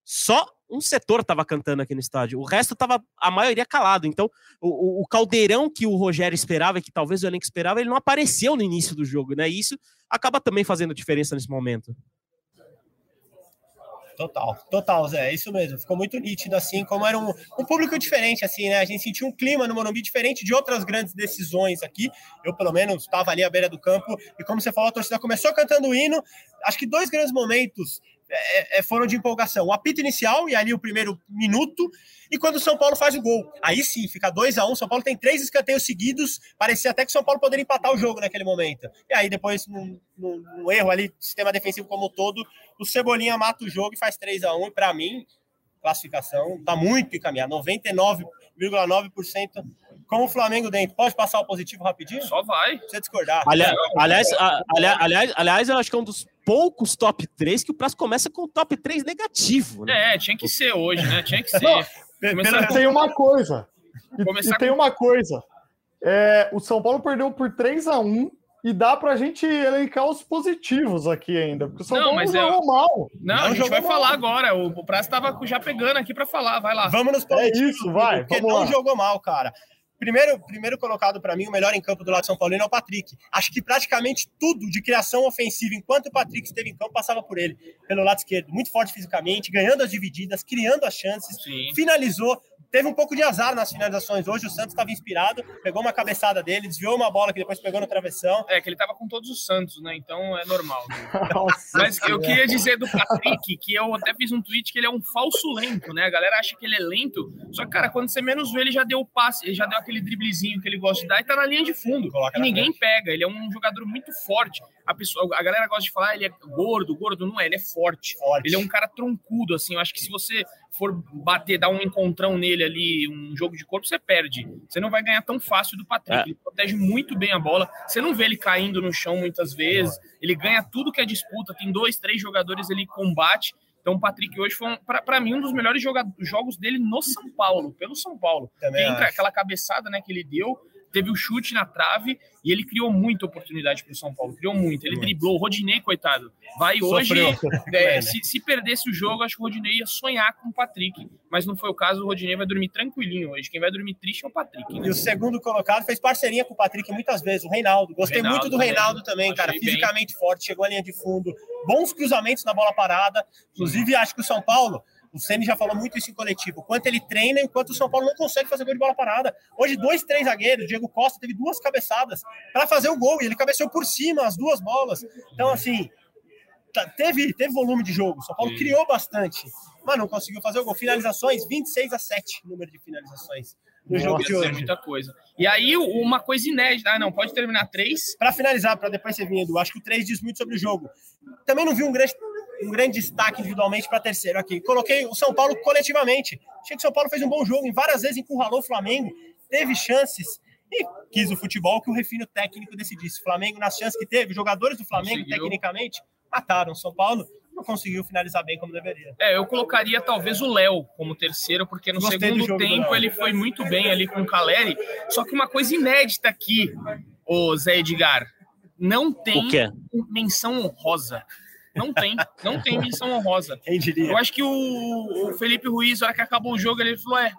só um setor estava cantando aqui no estádio. O resto estava, a maioria, calado. Então, o, o- caldeirão que o Rogério esperava e que talvez o elenco esperava, ele não apareceu no início do jogo, né? E isso acaba também fazendo diferença nesse momento. Total, total, Zé, é isso mesmo. Ficou muito nítido, assim, como era um, um público diferente, assim, né? A gente sentiu um clima no Morumbi diferente de outras grandes decisões aqui. Eu, pelo menos, estava ali à beira do campo, e como você falou, a torcida começou cantando o hino. Acho que dois grandes momentos é, é, foram de empolgação. O apito inicial, e ali o primeiro minuto, e quando o São Paulo faz o gol. Aí sim, fica 2 a 1 um, São Paulo tem três escanteios seguidos, parecia até que o São Paulo poderia empatar o jogo naquele momento. E aí, depois, num, num- num erro ali, sistema defensivo como um todo, o Cebolinha mata o jogo e faz 3 a 1 E para mim, classificação tá muito encaminhada, 99,9% com o Flamengo dentro. Pode passar o positivo rapidinho? Só vai. Pra você discordar. Aliás, aliás, aliás, aliás, eu acho que é um dos poucos top 3 que o prazo começa com o top 3 negativo, né? É, tinha que ser hoje, né? Tinha que [LAUGHS] ser. Não, com- tem uma coisa. E, e tem uma coisa. É, o São Paulo perdeu por 3 a 1 e dá pra gente elencar os positivos aqui ainda. Porque o São Não, Paulo mas jogou eu- mal. Não, Não a gente vai mal. falar agora. O, o Prazo tava já pegando aqui pra falar. Vai lá. Vamos nos positivos. É isso, vai, Porque vamos não lá. jogou mal, cara. Primeiro, primeiro colocado para mim, o melhor em campo do lado de São Paulino é o Patrick. Acho que praticamente tudo de criação ofensiva, enquanto o Patrick esteve em campo, passava por ele, pelo lado esquerdo. Muito forte fisicamente, ganhando as divididas, criando as chances, Sim. finalizou. Teve um pouco de azar nas finalizações. Hoje o Santos estava inspirado, pegou uma cabeçada dele, desviou uma bola que depois pegou no travessão. É que ele tava com todos os Santos, né? Então é normal. [LAUGHS] Nossa Mas eu queria dizer do Patrick que eu até fiz um tweet que ele é um falso lento, né? A galera acha que ele é lento. Só que, cara, quando você menos vê, ele já deu o passe, ele já deu aquele driblezinho que ele gosta de dar e tá na linha de fundo. Coloca E ninguém pega. Ele é um jogador muito forte. A, pessoa, a galera gosta de falar, "Ah, ele é gordo, gordo. Não é, ele é forte. Forte. Ele é um cara troncudo, assim. Eu acho que se você for bater, dar um encontrão nele ali, um jogo de corpo, você perde. Você não vai ganhar tão fácil do Patrick. É. Ele protege muito bem a bola. Você não vê ele caindo no chão muitas vezes. Ele ganha tudo que é disputa. Tem dois, três jogadores, ele combate. Então o Patrick hoje foi, um, para mim, um dos melhores jogos dele no São Paulo, pelo São Paulo. Também entra acho. aquela cabeçada né, que ele deu, teve o chute na trave e ele criou muita oportunidade para o São Paulo, criou muito. Ele muito. driblou, o Rodinei, coitado. Vai hoje, [LAUGHS] é, se, se, perdesse o jogo, acho que o Rodinei ia sonhar com o Patrick, mas não foi o caso. O Rodinei vai dormir tranquilinho hoje. Quem vai dormir triste é o Patrick. Né? E o segundo colocado fez parceria com o Patrick muitas vezes, o Reinaldo. Gostei Reinaldo muito do Reinaldo também, também cara. Fisicamente bem. forte, chegou à linha de fundo, bons cruzamentos na bola parada. Inclusive, acho que o São Paulo o Ceni já falou muito isso em coletivo. Quanto ele treina, enquanto o São Paulo não consegue fazer gol de bola parada. Hoje, dois, três zagueiros. Diego Costa teve duas cabeçadas para fazer o gol e ele cabeceou por cima as duas bolas. Então, assim, tá, teve, teve volume de jogo. O São Paulo criou bastante, mas não conseguiu fazer o gol. Finalizações, 26 a 7 número de finalizações no Nossa, jogo de hoje. muita coisa. E aí, uma coisa inédita. Ah, não, pode terminar três. Para finalizar, para depois ser vindo, acho que o 3 diz muito sobre o jogo. Também não vi um grande um grande destaque individualmente para terceiro aqui. Coloquei o São Paulo coletivamente. Achei que o São Paulo fez um bom jogo, em várias vezes encurralou o Flamengo, teve chances e quis o futebol que o refino técnico decidisse. O Flamengo, nas chances que teve, jogadores do Flamengo, Conseguiu. tecnicamente, mataram. São Paulo não conseguiu finalizar bem como deveria. É, eu colocaria talvez o Léo como terceiro, porque no Gostei segundo tempo ele foi muito bem ali com o Caleri. Só que uma coisa inédita aqui, o Zé Edgar, não tem menção honrosa. Não tem, não tem menção honrosa. Quem diria? Eu acho que o, o Felipe Ruiz, na hora que acabou o jogo, ele falou: é,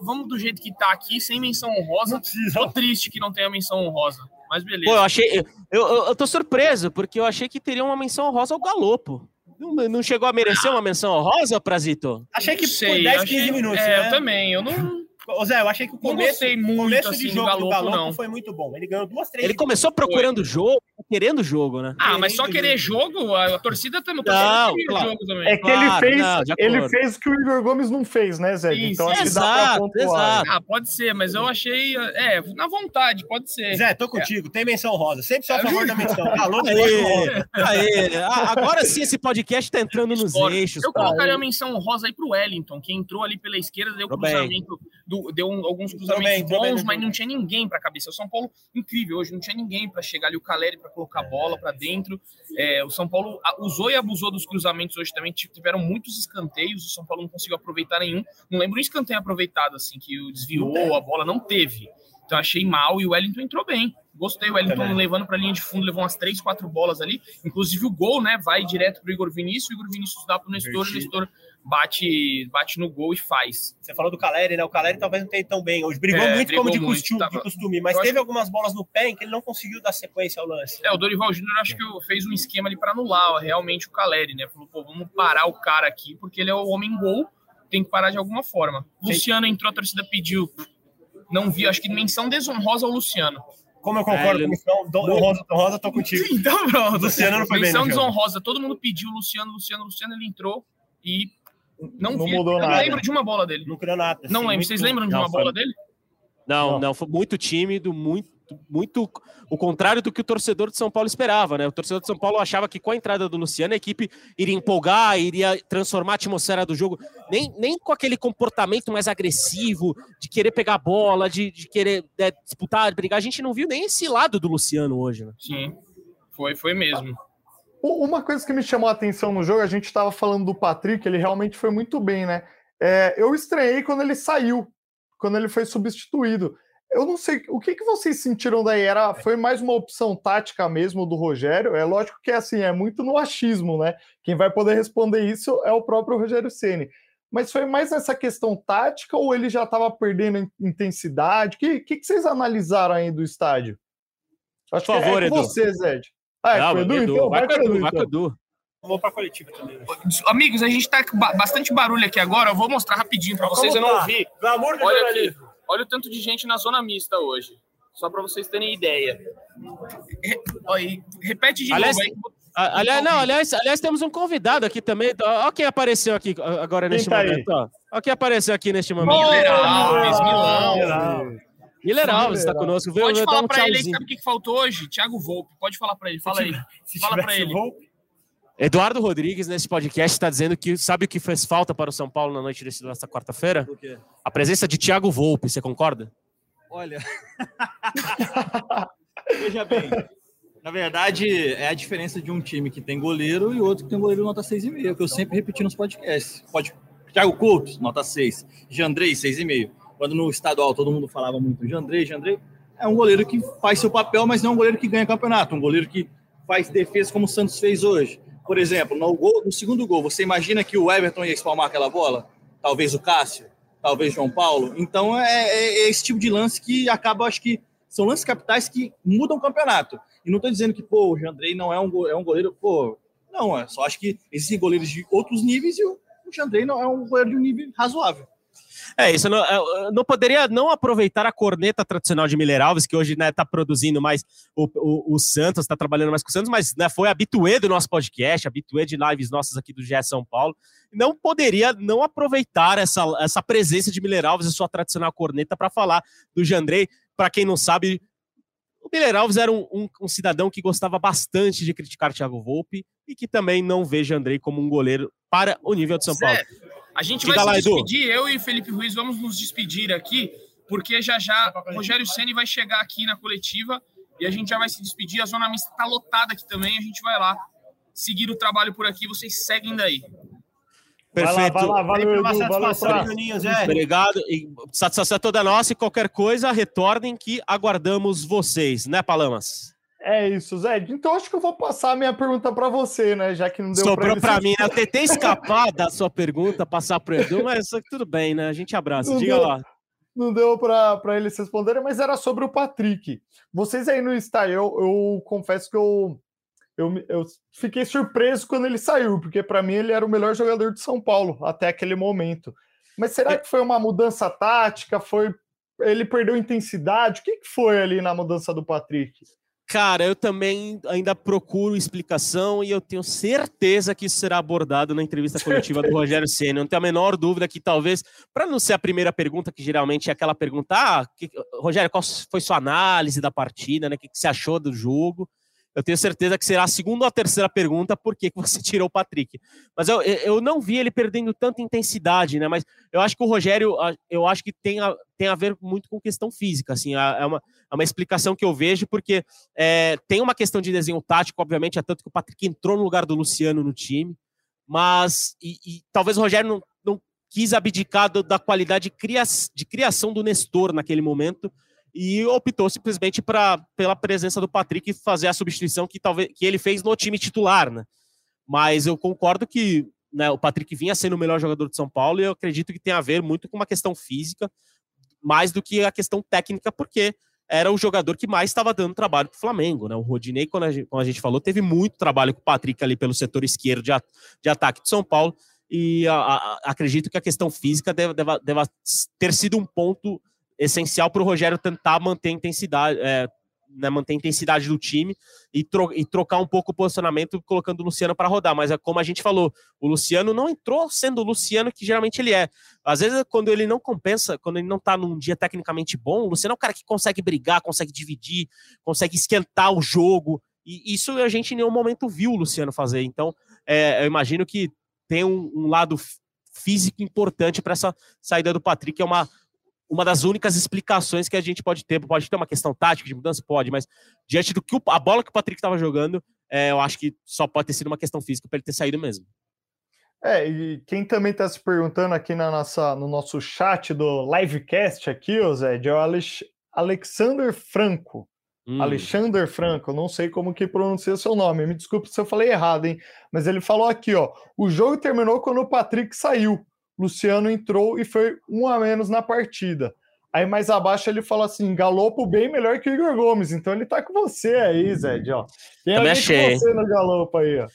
vamos do jeito que tá aqui, sem menção honrosa. Tô triste que não tenha menção honrosa. Mas beleza. Pô, eu achei. Eu, eu, eu tô surpreso, porque eu achei que teria uma menção honrosa ao Galopo. Não, não chegou a merecer uma menção honrosa, Prazito? Achei que sei, por 10, 15 minutos. É, né? eu também. Eu não. Ô Zé, eu achei que o começo, muito, começo assim, de jogo do Galopo, do Galopo foi muito bom. Ele ganhou duas, três. Ele começou procurando o jogo, querendo jogo, né? Ah, mas só querer jogo, a torcida também não, claro. jogo também. É que claro, ele fez, não, ele fez o que o Igor Gomes não fez, né, Zé? Isso, então acho exato, que dá pra pontuar. Exato. Ah, pode ser, mas eu achei, é, na vontade, pode ser. Zé, tô contigo, é. tem menção rosa, sempre só a favor da menção. Alô, tá aê, aê. Agora sim esse podcast tá entrando nos Esporte. eixos. Eu tá colocaria a menção rosa aí pro Wellington, que entrou ali pela esquerda, deu cruzamento, do, deu um, alguns cruzamentos bem, bons, bem, mas não tinha ninguém pra cabeça. O São Paulo, incrível, hoje não tinha ninguém pra chegar ali, o Caleri pra colocar a bola, pra dentro. É, o São Paulo usou e abusou dos cruzamentos hoje também. Tiveram muitos escanteios, o São Paulo não conseguiu aproveitar nenhum. Não lembro um escanteio aproveitado, assim, que desviou a bola, não teve. Então achei mal e o Wellington entrou bem. Gostei, o Wellington também. levando para a linha de fundo, levou umas três, quatro bolas ali. Inclusive o gol, né? Vai direto para o Igor Vinícius, o Igor Vinícius dá para o Nestor, o Nestor bate, bate no gol e faz. Você falou do Caleri, né? O Caleri talvez não tenha tão bem hoje. Brigou é, muito brigou como de, muito, costume, tava... de costume, mas teve algumas bolas no pé em que ele não conseguiu dar sequência ao lance. É, o Dorival Júnior acho que fez um esquema ali para anular realmente o Caleri, né? Falou, pô, vamos parar o cara aqui, porque ele é o homem gol, tem que parar de alguma forma. Sim. Luciano entrou, a torcida pediu. Não vi, acho que menção desonrosa ao Luciano. Como eu concordo é, com menção rosa, rosa, tô contigo. Então pronto. Luciano não foi menção bem desonrosa, todo mundo pediu Luciano, Luciano, Luciano, ele entrou e não, não vi, mudou eu nada. não lembro de uma bola dele. Não criou nada. Não lembro. Vocês lembram de uma não, bola foi... dele? Não, não, foi muito tímido, muito, muito o contrário do que o torcedor de São Paulo esperava, né? O torcedor de São Paulo achava que com a entrada do Luciano a equipe iria empolgar, iria transformar a atmosfera do jogo, nem, nem com aquele comportamento mais agressivo de querer pegar a bola, de, de querer né, disputar, brigar. A gente não viu nem esse lado do Luciano hoje, né? Sim, foi, foi mesmo. Uma coisa que me chamou a atenção no jogo, a gente estava falando do Patrick, ele realmente foi muito bem, né? É, eu estranhei quando ele saiu, quando ele foi substituído. Eu não sei, o que, que vocês sentiram daí? Era, foi mais uma opção tática mesmo do Rogério? É lógico que é assim, é muito no achismo, né? Quem vai poder responder isso é o próprio Rogério Ceni. Mas foi mais nessa questão tática ou ele já estava perdendo intensidade? O que, que, que, vocês analisaram aí do estádio? Acho Por favor, é, é Edu. você, Zed. Ah, é Não, Edu, Edu, então vai, vai com Edu, vai com Edu. Vou para coletiva também. Amigos, a gente tá com bastante barulho aqui agora. Eu vou mostrar rapidinho para vocês. Eu não ouvi. Pelo amor de olha aqui, olha o tanto de gente na zona mista hoje. Só para vocês terem ideia. Re, repete de aliás, novo aí. Aliás, não, aliás, aliás, temos um convidado aqui também. Olha quem apareceu aqui agora neste tá momento. Olha quem apareceu aqui neste momento. Miller Alves, Milão. Miller Alves está conosco. Pode falar um para ele, sabe o que faltou hoje? Thiago Volpe. Pode falar para ele. Fala aí. Se fala para ele. Volpe? Eduardo Rodrigues, nesse podcast, está dizendo que sabe o que fez falta para o São Paulo na noite desta quarta-feira? O quê? A presença de Thiago Volpe, você concorda? Olha. [LAUGHS] Veja bem. Na verdade, é a diferença de um time que tem goleiro e outro que tem goleiro nota 6,5, que eu sempre repeti nos podcasts. Pode... Thiago Couto, nota 6. Jandrei, 6,5. Quando no estadual todo mundo falava muito Jandrei, Jandrei, é um goleiro que faz seu papel, mas não é um goleiro que ganha campeonato. Um goleiro que faz defesa como o Santos fez hoje. Por exemplo, no, gol, no segundo gol, você imagina que o Everton ia espalmar aquela bola? Talvez o Cássio? Talvez João Paulo? Então é, é, é esse tipo de lance que acaba, acho que são lances capitais que mudam o campeonato. E não estou dizendo que, pô, o Jandrei não é um, é um goleiro, pô, não, é só acho que existem goleiros de outros níveis e o Jandrei não é um goleiro de um nível razoável. É, isso não, é, não poderia não aproveitar a corneta tradicional de Miller Alves, que hoje está né, tá produzindo mais o, o, o Santos, está trabalhando mais com o Santos, mas né, foi habituê do nosso podcast, habituê de lives nossas aqui do GE São Paulo. Não poderia não aproveitar essa, essa presença de Miller Alves e sua tradicional corneta para falar do Jandrei. Para quem não sabe, o Miller Alves era um, um, um, cidadão que gostava bastante de criticar Thiago Volpe e que também não veja Andrei como um goleiro para o nível de São Paulo. A gente Diga vai lá, se despedir, Edu. eu e Felipe Ruiz vamos nos despedir aqui, porque já já Rogério Ceni vai chegar aqui na coletiva e a gente já vai se despedir. A zona mista está lotada aqui também, a gente vai lá seguir o trabalho por aqui, vocês seguem daí. Perfeito. Vai lá, vai lá, valeu, Edu, valeu, Zé. Obrigado. E satisfação é toda nossa e qualquer coisa, retornem que aguardamos vocês, né, Palamas? É isso, Zé. Então acho que eu vou passar a minha pergunta para você, né? Já que não deu Sobrou para mim, né? Eu tentei escapar [LAUGHS] da sua pergunta, passar para o Edu, mas tudo bem, né? A gente abraça. Não Diga deu, lá. Não deu para eles responderem, mas era sobre o Patrick. Vocês aí no Insta, eu, eu confesso que eu, eu, eu fiquei surpreso quando ele saiu, porque para mim ele era o melhor jogador de São Paulo até aquele momento. Mas será que foi uma mudança tática? Foi ele perdeu intensidade? O que, que foi ali na mudança do Patrick? Cara, eu também ainda procuro explicação e eu tenho certeza que isso será abordado na entrevista coletiva do Rogério [LAUGHS] Senna. Não tenho a menor dúvida que talvez, para não ser a primeira pergunta, que geralmente é aquela pergunta, ah, que, Rogério, qual foi sua análise da partida, né? O que, que você achou do jogo? Eu tenho certeza que será a segunda ou a terceira pergunta, por que você [LAUGHS] tirou o Patrick? Mas eu, eu não vi ele perdendo tanta intensidade, né? Mas eu acho que o Rogério, eu acho que tem a, tem a ver muito com questão física, assim, é uma, é uma explicação que eu vejo, porque é, tem uma questão de desenho tático, obviamente, é tanto que o Patrick entrou no lugar do Luciano no time, mas, e, e talvez o Rogério não, não quis abdicar do, da qualidade de, cria, de criação do Nestor naquele momento, e optou simplesmente pra, pela presença do Patrick fazer a substituição que talvez que ele fez no time titular, né? Mas eu concordo que né, o Patrick vinha sendo o melhor jogador de São Paulo e eu acredito que tem a ver muito com uma questão física, mais do que a questão técnica, porque era o jogador que mais estava dando trabalho para o Flamengo, né? O Rodinei, quando a, gente, como a gente falou, teve muito trabalho com o Patrick ali pelo setor esquerdo de, de ataque de São Paulo e a, a, acredito que a questão física deva, deva, deva ter sido um ponto essencial para o Rogério tentar manter a intensidade, é, né, manter a intensidade do time e, tro e, trocar um pouco o posicionamento, colocando o Luciano para rodar. Mas é como a gente falou, o Luciano não entrou sendo o Luciano que geralmente ele é. Às vezes, quando ele não compensa, quando ele não está num dia tecnicamente bom, o Luciano é um cara que consegue brigar, consegue dividir, consegue esquentar o jogo. E isso a gente em nenhum momento viu o Luciano fazer. Então, é, eu imagino que tem um, um lado físico importante para essa saída do Patrick, é uma uma das únicas explicações que a gente pode ter. Pode ter uma questão tática de mudança? Pode, mas diante do que o, a bola que o Patrick estava jogando, é, eu acho que só pode ter sido uma questão física para ele ter saído mesmo. É, e quem também está se perguntando aqui na nossa, no nosso chat do livecast aqui, ô Zé, é o Alex, Alexander Franco. Hum. Alexander Franco, não sei como que pronuncia seu nome, me desculpe se eu falei errado, hein? Mas ele falou aqui, ó, o jogo terminou quando o Patrick saiu. Luciano entrou e foi um a menos na partida. Aí mais abaixo ele fala assim: Galopo bem melhor que o Igor Gomes. Então ele tá com você aí, Zé. Ó. Tem Também achei. você no Galopo aí, ó.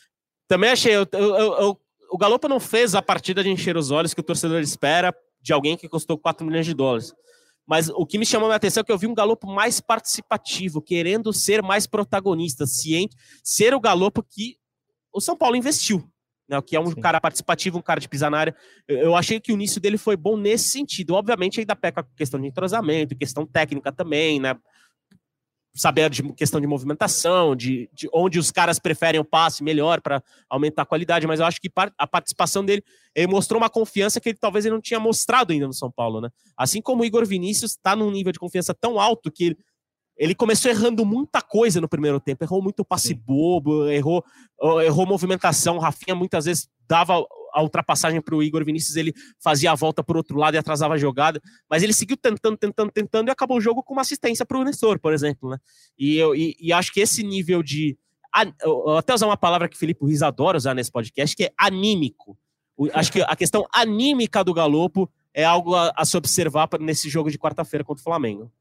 Também achei. Eu, eu, eu, o Galopo não fez a partida de encher os olhos que o torcedor espera de alguém que custou 4 milhões de dólares. Mas o que me chamou a atenção é que eu vi um Galopo mais participativo, querendo ser mais protagonista, ciente, ser o Galopo que o São Paulo investiu né, que é um Sim. cara participativo, um cara de pisar na área. Eu achei que o início dele foi bom nesse sentido. Obviamente, ainda peca a questão de entrosamento, questão técnica também, né? saber de questão de movimentação, de, de onde os caras preferem o passe melhor para aumentar a qualidade, mas eu acho que a participação dele ele mostrou uma confiança que ele, talvez ele não tinha mostrado ainda no São Paulo, né? Assim como o Igor Vinícius está num nível de confiança tão alto que ele, ele começou errando muita coisa no primeiro tempo, errou muito passe Sim. bobo, errou, errou movimentação, Rafinha muitas vezes dava a ultrapassagem para o Igor Vinícius, ele fazia a volta por outro lado e atrasava a jogada, mas ele seguiu tentando, tentando, tentando e acabou o jogo com uma assistência para o Nestor, por exemplo, né? E, eu, e, e acho que esse nível de. Até usar uma palavra que o Felipe Ruiz adora usar nesse podcast, que é anímico. Acho que a questão anímica do Galopo é algo a, a se observar nesse jogo de quarta-feira contra o Flamengo.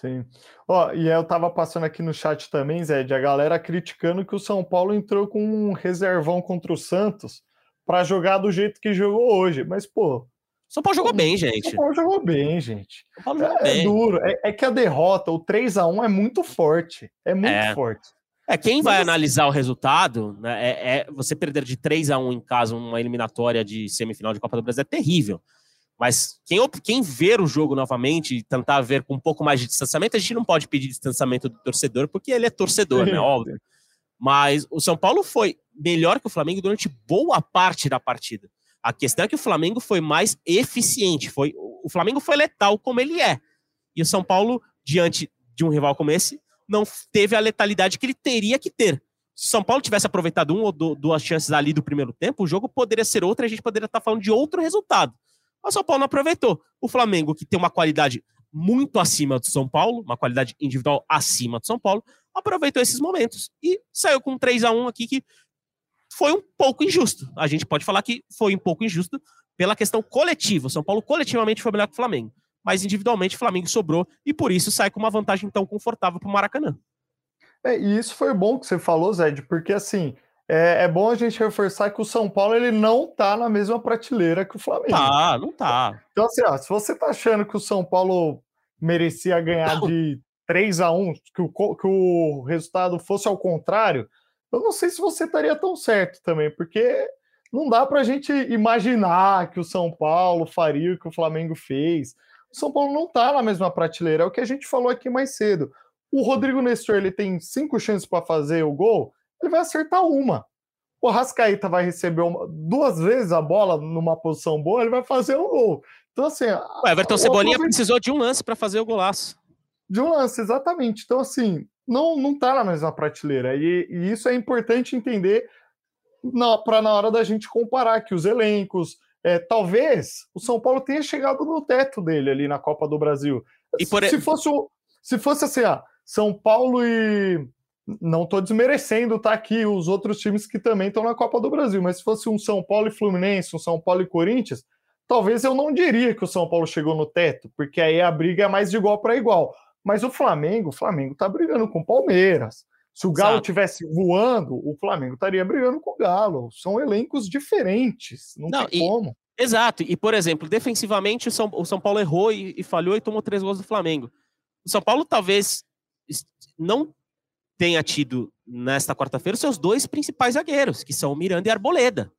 Sim. Ó, e eu tava passando aqui no chat também, Zé, de a galera criticando que o São Paulo entrou com um reservão contra o Santos para jogar do jeito que jogou hoje. Mas, pô. São Paulo jogou bem, gente. São Paulo jogou bem, gente. São Paulo jogou é, bem. é duro. É, é, que a derrota, o 3 a 1 é muito forte. É muito é. forte. É, quem vai analisar o resultado, né, é, é, você perder de 3 a 1 em casa, uma eliminatória de semifinal de Copa do Brasil, é terrível. Mas quem, quem ver o jogo novamente e tentar ver com um pouco mais de distanciamento, a gente não pode pedir distanciamento do torcedor, porque ele é torcedor, né? [LAUGHS] Óbvio. Mas o São Paulo foi melhor que o Flamengo durante boa parte da partida. A questão é que o Flamengo foi mais eficiente, foi o Flamengo foi letal como ele é. E o São Paulo, diante de um rival como esse, não teve a letalidade que ele teria que ter. Se o São Paulo tivesse aproveitado um ou duas chances ali do primeiro tempo, o jogo poderia ser outro e a gente poderia estar falando de outro resultado. O São Paulo não aproveitou. O Flamengo, que tem uma qualidade muito acima do São Paulo, uma qualidade individual acima do São Paulo, aproveitou esses momentos e saiu com 3 a 1 aqui que foi um pouco injusto. A gente pode falar que foi um pouco injusto pela questão coletiva. O São Paulo coletivamente foi melhor que o Flamengo, mas individualmente o Flamengo sobrou e por isso sai com uma vantagem tão confortável para o Maracanã. É, e isso foi bom que você falou, Zed, porque assim, é, é, bom a gente reforçar que o São Paulo ele não tá na mesma prateleira que o Flamengo. Tá, não tá. Então, assim, ó, se você tá achando que o São Paulo merecia ganhar não. de 3 a 1 que o, que o resultado fosse ao contrário, eu não sei se você estaria tão certo também, porque não dá para a gente imaginar que o São Paulo faria o que o Flamengo fez. O São Paulo não está na mesma prateleira, é o que a gente falou aqui mais cedo. O Rodrigo Nestor ele tem cinco chances para fazer o gol, ele vai acertar uma. O Rascaíta vai receber uma, duas vezes a bola numa posição boa, ele vai fazer o um gol. Então, assim. O Everton Cebolinha precisou de um lance para fazer o golaço de um lance, exatamente. Então, assim, não, não tá na mesma prateleira. E, e isso é importante entender para na hora da gente comparar que os elencos. É, talvez o São Paulo tenha chegado no teto dele ali na Copa do Brasil. Por... Se, fosse, se fosse assim, ah, São Paulo e. Não estou desmerecendo, tá aqui os outros times que também estão na Copa do Brasil, mas se fosse um São Paulo e Fluminense, um São Paulo e Corinthians, talvez eu não diria que o São Paulo chegou no teto, porque aí a briga é mais de igual para igual. Mas o Flamengo, o Flamengo tá brigando com o Palmeiras. Se o Galo tivesse voando, o Flamengo estaria brigando com o Galo. São elencos diferentes, não, não tem e, como. Exato. E, por exemplo, defensivamente, o São, o São Paulo errou e, e falhou e tomou três gols do Flamengo. O São Paulo talvez não tenha tido nesta quarta-feira os seus dois principais zagueiros, que são o Miranda e Arboleda.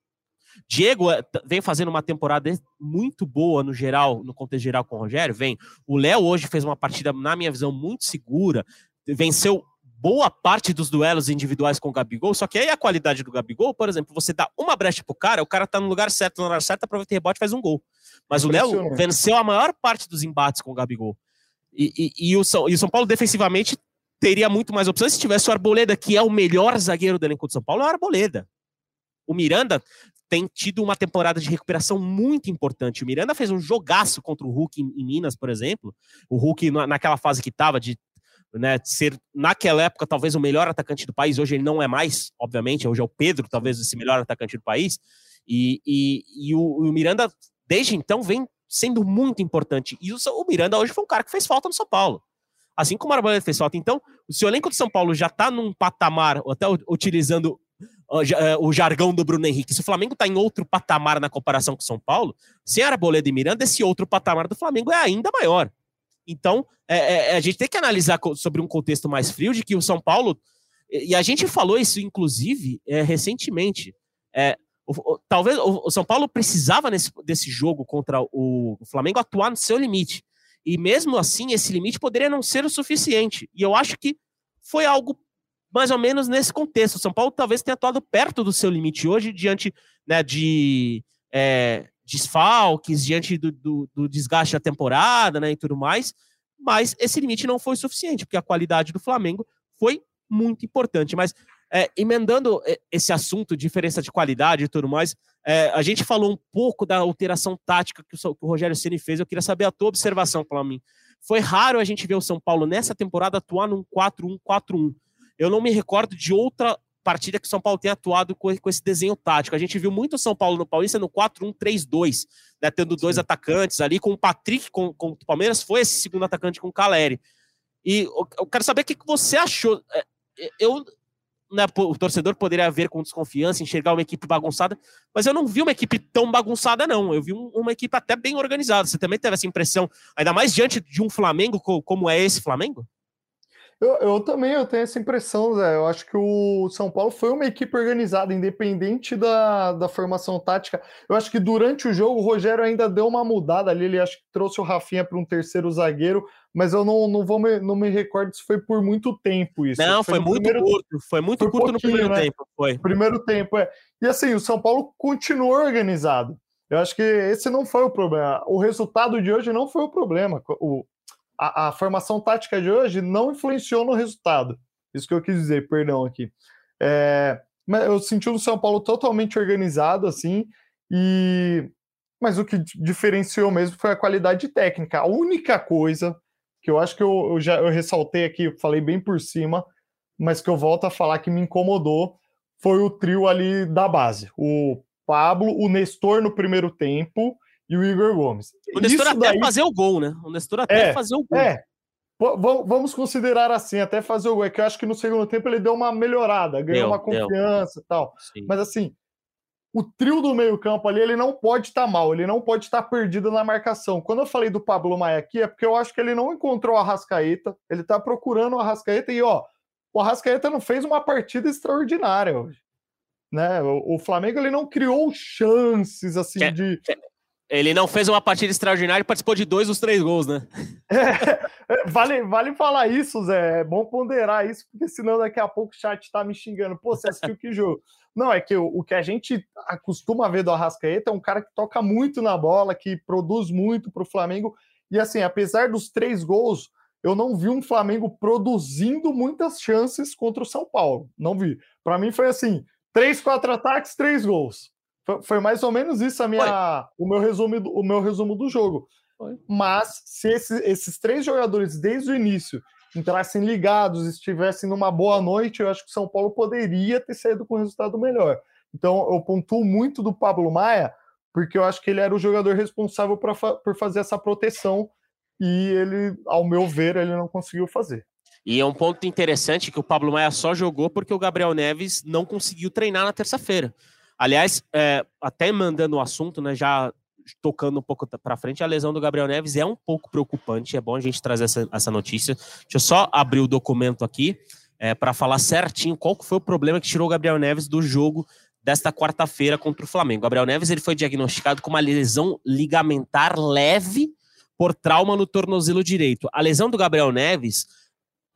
Diego eh, vem fazendo uma temporada muito boa no geral, no contexto geral com o Rogério, vem. O Léo hoje fez uma partida, na minha visão, muito segura, venceu boa parte dos duelos individuais com o Gabigol, só que aí a qualidade do Gabigol, por exemplo, você dá uma brecha pro cara, o cara tá no lugar certo, na hora certa, aproveita o rebote e faz um gol. Mas o Léo venceu a maior parte dos embates com o Gabigol. E, e, e, o São, e o São Paulo defensivamente teria muito mais opções se tivesse o Arboleda, que é o melhor zagueiro do elenco do São Paulo, é o Arboleda. O Miranda tem tido uma temporada de recuperação muito importante. O Miranda fez um jogaço contra o Hulk em, em Minas, por exemplo. O Hulk, na, naquela fase que estava, de né, ser, naquela época, talvez o melhor atacante do país. Hoje ele não é mais, obviamente. Hoje é o Pedro, talvez, esse melhor atacante do país. E, e, e o, o, Miranda, desde então, vem sendo muito importante. E o, o, Miranda hoje foi um cara que fez falta no São Paulo. Assim como o Arboleda fez falta. Então, se o elenco do São Paulo já está num patamar, até utilizando é, o jargão do Bruno Henrique. Se o Flamengo está em outro patamar na comparação com o São Paulo, sem Arboleda e Miranda, esse outro patamar do Flamengo é ainda maior. Então, é, é, a gente tem que analisar sobre um contexto mais frio de que o São Paulo, e a gente falou isso, inclusive, é, recentemente. É, o, o, talvez o, o, São Paulo precisava nesse, desse jogo contra o Flamengo atuar no seu limite. E mesmo assim, esse limite poderia não ser o suficiente. E eu acho que foi algo mais ou menos nesse contexto. O São Paulo talvez tenha atuado perto do seu limite hoje, diante né, de é, desfalques, diante do, do, do, desgaste da temporada né, e tudo mais. Mas esse limite não foi suficiente, porque a qualidade do Flamengo foi muito importante. Mas é, emendando é, esse assunto, diferença de qualidade e tudo mais, é, a gente falou um pouco da alteração tática que o, que o Rogério Ceni fez. Eu queria saber a tua observação para mim. Foi raro a gente ver o São Paulo nessa temporada atuar num 4-1-4-1. Eu não me recordo de outra partida que o São Paulo tenha atuado com, com esse desenho tático. A gente viu muito o São Paulo no Paulista no 4-1-3-2, né, tendo dois Sim. atacantes ali, com o Patrick, com, com o Palmeiras, foi esse segundo atacante com o Caleri. E eu, eu quero saber o que, que você achou. É, eu, né, o torcedor poderia ver com desconfiança, enxergar uma equipe bagunçada, mas eu não vi uma equipe tão bagunçada, não. Eu vi um, uma equipe até bem organizada. Você também teve essa impressão, ainda mais diante de um Flamengo como é esse Flamengo? Eu, eu, também eu tenho essa impressão, Zé. Eu acho que o São Paulo foi uma equipe organizada, independente da, da formação tática. Eu acho que durante o jogo o Rogério ainda deu uma mudada ali. Ele acho que trouxe o Rafinha para um terceiro zagueiro, mas eu não, não, vou me, não me recordo se foi por muito tempo isso. Não, foi, foi muito primeiro, curto. Foi muito curto no primeiro né? tempo. Foi. Primeiro tempo, é. E assim, o São Paulo continuou organizado. Eu acho que esse não foi o problema. O resultado de hoje não foi o problema. O, a, a, formação tática de hoje não influenciou no resultado. Isso que eu quis dizer, perdão aqui. É, mas eu senti o São Paulo totalmente organizado, assim, e mas o que diferenciou mesmo foi a qualidade técnica. A única coisa que eu acho que eu, eu já eu ressaltei aqui, eu falei bem por cima, mas que eu volto a falar que me incomodou foi o trio ali da base. O Pablo, o Nestor no primeiro tempo e o Igor Gomes. O Nestor Isso até daí... fazer o gol, né? O Nestor até é, fazer o gol. É. vamos considerar assim, até fazer o gol. É que eu acho que no segundo tempo ele deu uma melhorada, ganhou deu, uma confiança e tal. Sim. Mas assim, o trio do meio-campo ali, ele não pode estar tá mal, ele não pode estar tá perdido na marcação. Quando eu falei do Pablo Maia aqui, é porque eu acho que ele não encontrou a Rascaeta, ele tá procurando o Arrascaeta e, ó, o Arrascaeta não fez uma partida extraordinária hoje. Né? O, o Flamengo ele não criou chances assim quer, de. Quer, ele não fez uma partida extraordinária e participou de dois dos três gols, né? [LAUGHS] É, vale, vale falar isso, Zé. É bom ponderar isso, porque senão daqui a pouco o chat tá me xingando. Pô, você assistiu que jogo? Não, é que o, o, que a gente acostuma ver do Arrascaeta é um cara que toca muito na bola, que produz muito para o Flamengo. E assim, apesar dos três gols, eu não vi um Flamengo produzindo muitas chances contra o São Paulo. Não vi. Para mim foi assim: três, quatro ataques, três gols. Foi, mais ou menos isso a minha, o, meu resumo, o meu resumo do jogo. Foi. Mas se esse, esses três jogadores, desde o início, entrassem ligados, estivessem numa boa noite, eu acho que o São Paulo poderia ter saído com um resultado melhor. Então, eu pontuo muito do Pablo Maia, porque eu acho que ele era o jogador responsável pra, por fazer essa proteção e ele, ao meu ver, ele não conseguiu fazer. E é um ponto interessante que o Pablo Maia só jogou porque o Gabriel Neves não conseguiu treinar na terça-feira. Aliás, é, até mandando o assunto, né, já tocando um pouco para frente, a lesão do Gabriel Neves é um pouco preocupante. É bom a gente trazer essa, essa notícia. Deixa eu só abrir o documento aqui é, para falar certinho qual foi o problema que tirou o Gabriel Neves do jogo desta quarta-feira contra o Flamengo. Gabriel Neves ele foi diagnosticado com uma lesão ligamentar leve por trauma no tornozelo direito. A lesão do Gabriel Neves